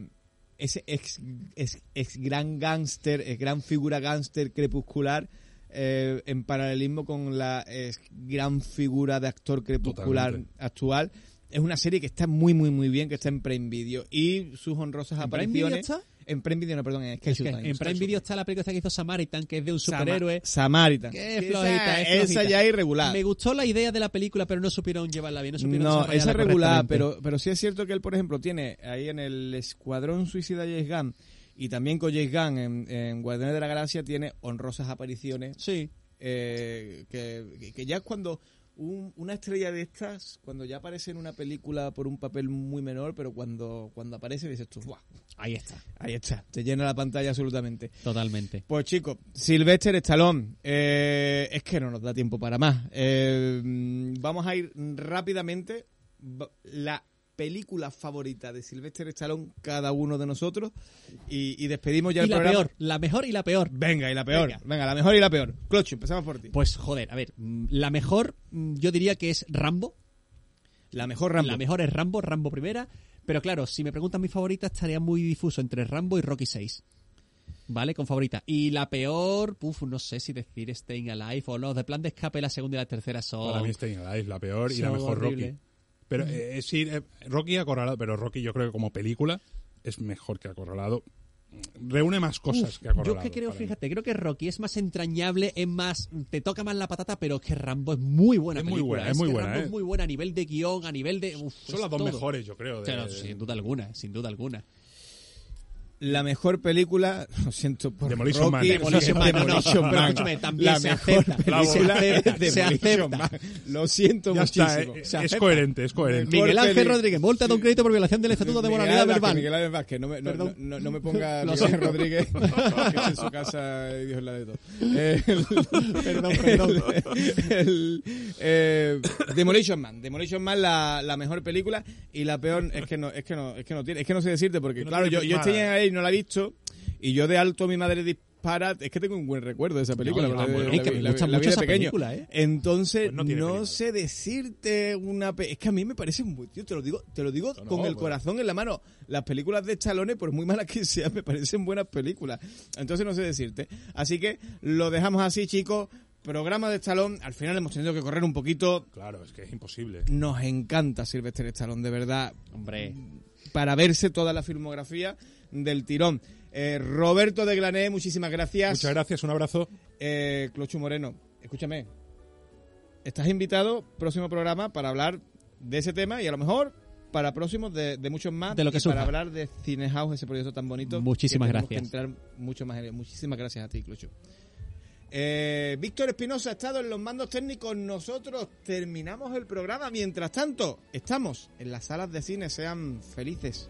ese ex, ex, ex gran gángster, ex gran figura gángster crepuscular, eh, en paralelismo con la ex gran figura de actor crepuscular Totalmente. actual. Es una serie que está muy, muy, muy bien, que está en Prime Video. Y sus honrosas ¿En Prime Video apariciones... está? En Prime Video, no, perdón, en Sky Showtime. en Prime Video está la película esta que hizo Samaritan, que es de un superhéroe. Samaritan. Esa- flojita, es esa ya es irregular. Me gustó la idea de la película, pero no supieron llevarla bien. No, supieron No, esa es regular, pero, pero sí es cierto que él, por ejemplo, tiene ahí en el Escuadrón Suicida James Gunn y también con James Gunn en, en Guardianes de la Galaxia tiene honrosas apariciones Sí. eh, que, que ya es cuando un- una estrella de estas, cuando ya aparece en una película por un papel muy menor, pero cuando, cuando aparece dices tú, "Buah, Ahí está. ahí está, te llena la pantalla absolutamente. Totalmente. Pues chicos, Sylvester Stallone, eh, es que no nos da tiempo para más. Eh, vamos a ir rápidamente. La película favorita de Sylvester Stallone, cada uno de nosotros, y, y despedimos ya Y el la programa. peor, la mejor y la peor. Venga, y la peor. Venga. Venga. la mejor y la peor. Clocho, empezamos por ti. Pues joder, a ver, mm, la mejor mm, yo diría que es Rambo. La mejor Rambo. La mejor es Rambo, Rambo primera. Pero claro, si me preguntan mi favorita, estaría muy difuso entre Rambo y Rocky 6. ¿Vale? Con favorita. Y la peor, uf, no sé si decir Staying Alive o no. De plan de escape, la segunda y la tercera son. Para mí Staying Alive, la peor y la mejor horribles. Rocky. Pero eh, es ir, eh, Rocky acorralado, pero Rocky yo creo que como película es mejor que acorralado. Reúne más cosas Uf, que acorralado. Yo que creo, mí. fíjate, creo que Rocky es más entrañable, es más, te toca más la patata, pero es que Rambo es muy buena Es muy buena, es muy que buena, Rambo ¿eh? es muy buena a nivel de guion, a nivel de... uf, Son las dos todo. mejores, yo creo. de- Claro, sin duda alguna, sin duda alguna. La mejor película, (laughs) lo siento por Demolition Man. Demolition Man, no, no, Demolition pero Man. escúchame, también la se mejor acepta, película se acepta, de (laughs) se Demolition acepta. Man. Lo siento Ya está, muchísimo. eh, Se es coherente, es coherente. Miguel Ángel peli- Rodríguez, multa de un crédito por violación del Estatuto de Moralidad Vázquez, Verbal. Miguel Ángel Vázquez, no me, no, no, no me ponga (laughs) Lo Miguel. Rodríguez, que está en su casa y Dios la de todo. Eh, el- Perdón, perdón. el- eh, Demolition Man, Demolition Man la, la mejor película y la peor es que no es que no es que no tiene, es que no sé decirte porque claro, yo, yo estoy en ahí y no la he visto y yo de alto mi madre dis- para... Es que tengo un buen recuerdo de esa película. No, la- bueno, es que la- me la- gusta la vi mucho de esa pequeño. película, ¿eh? Entonces, Pues no sé decirte una... pe- Es que a mí me parece muy... Tío, te lo digo, te lo digo No, no, con el pues- corazón en la mano. Las películas de Stallone, por muy malas que sean, me parecen buenas películas. Entonces no sé decirte. Así que lo dejamos así, chicos. Programa de Stallone. Al final hemos tenido que correr un poquito. Claro, es que es imposible. Nos encanta Sylvester Stallone, de verdad Hombre, para verse toda la filmografía del tirón. Eh, Roberto de Glané, muchísimas gracias. Muchas gracias, un abrazo. Eh, Clochu Moreno, escúchame. Estás invitado próximo programa para hablar de ese tema y a lo mejor para próximos de, de muchos más De lo que y para hablar de Cinehouse, ese proyecto tan bonito. Muchísimas gracias. Que entrar mucho más en él. Muchísimas gracias a ti, Clochu. Eh, Víctor Espinosa ha estado en los mandos técnicos. Nosotros terminamos el programa. Mientras tanto, estamos en las salas de cine. Sean felices.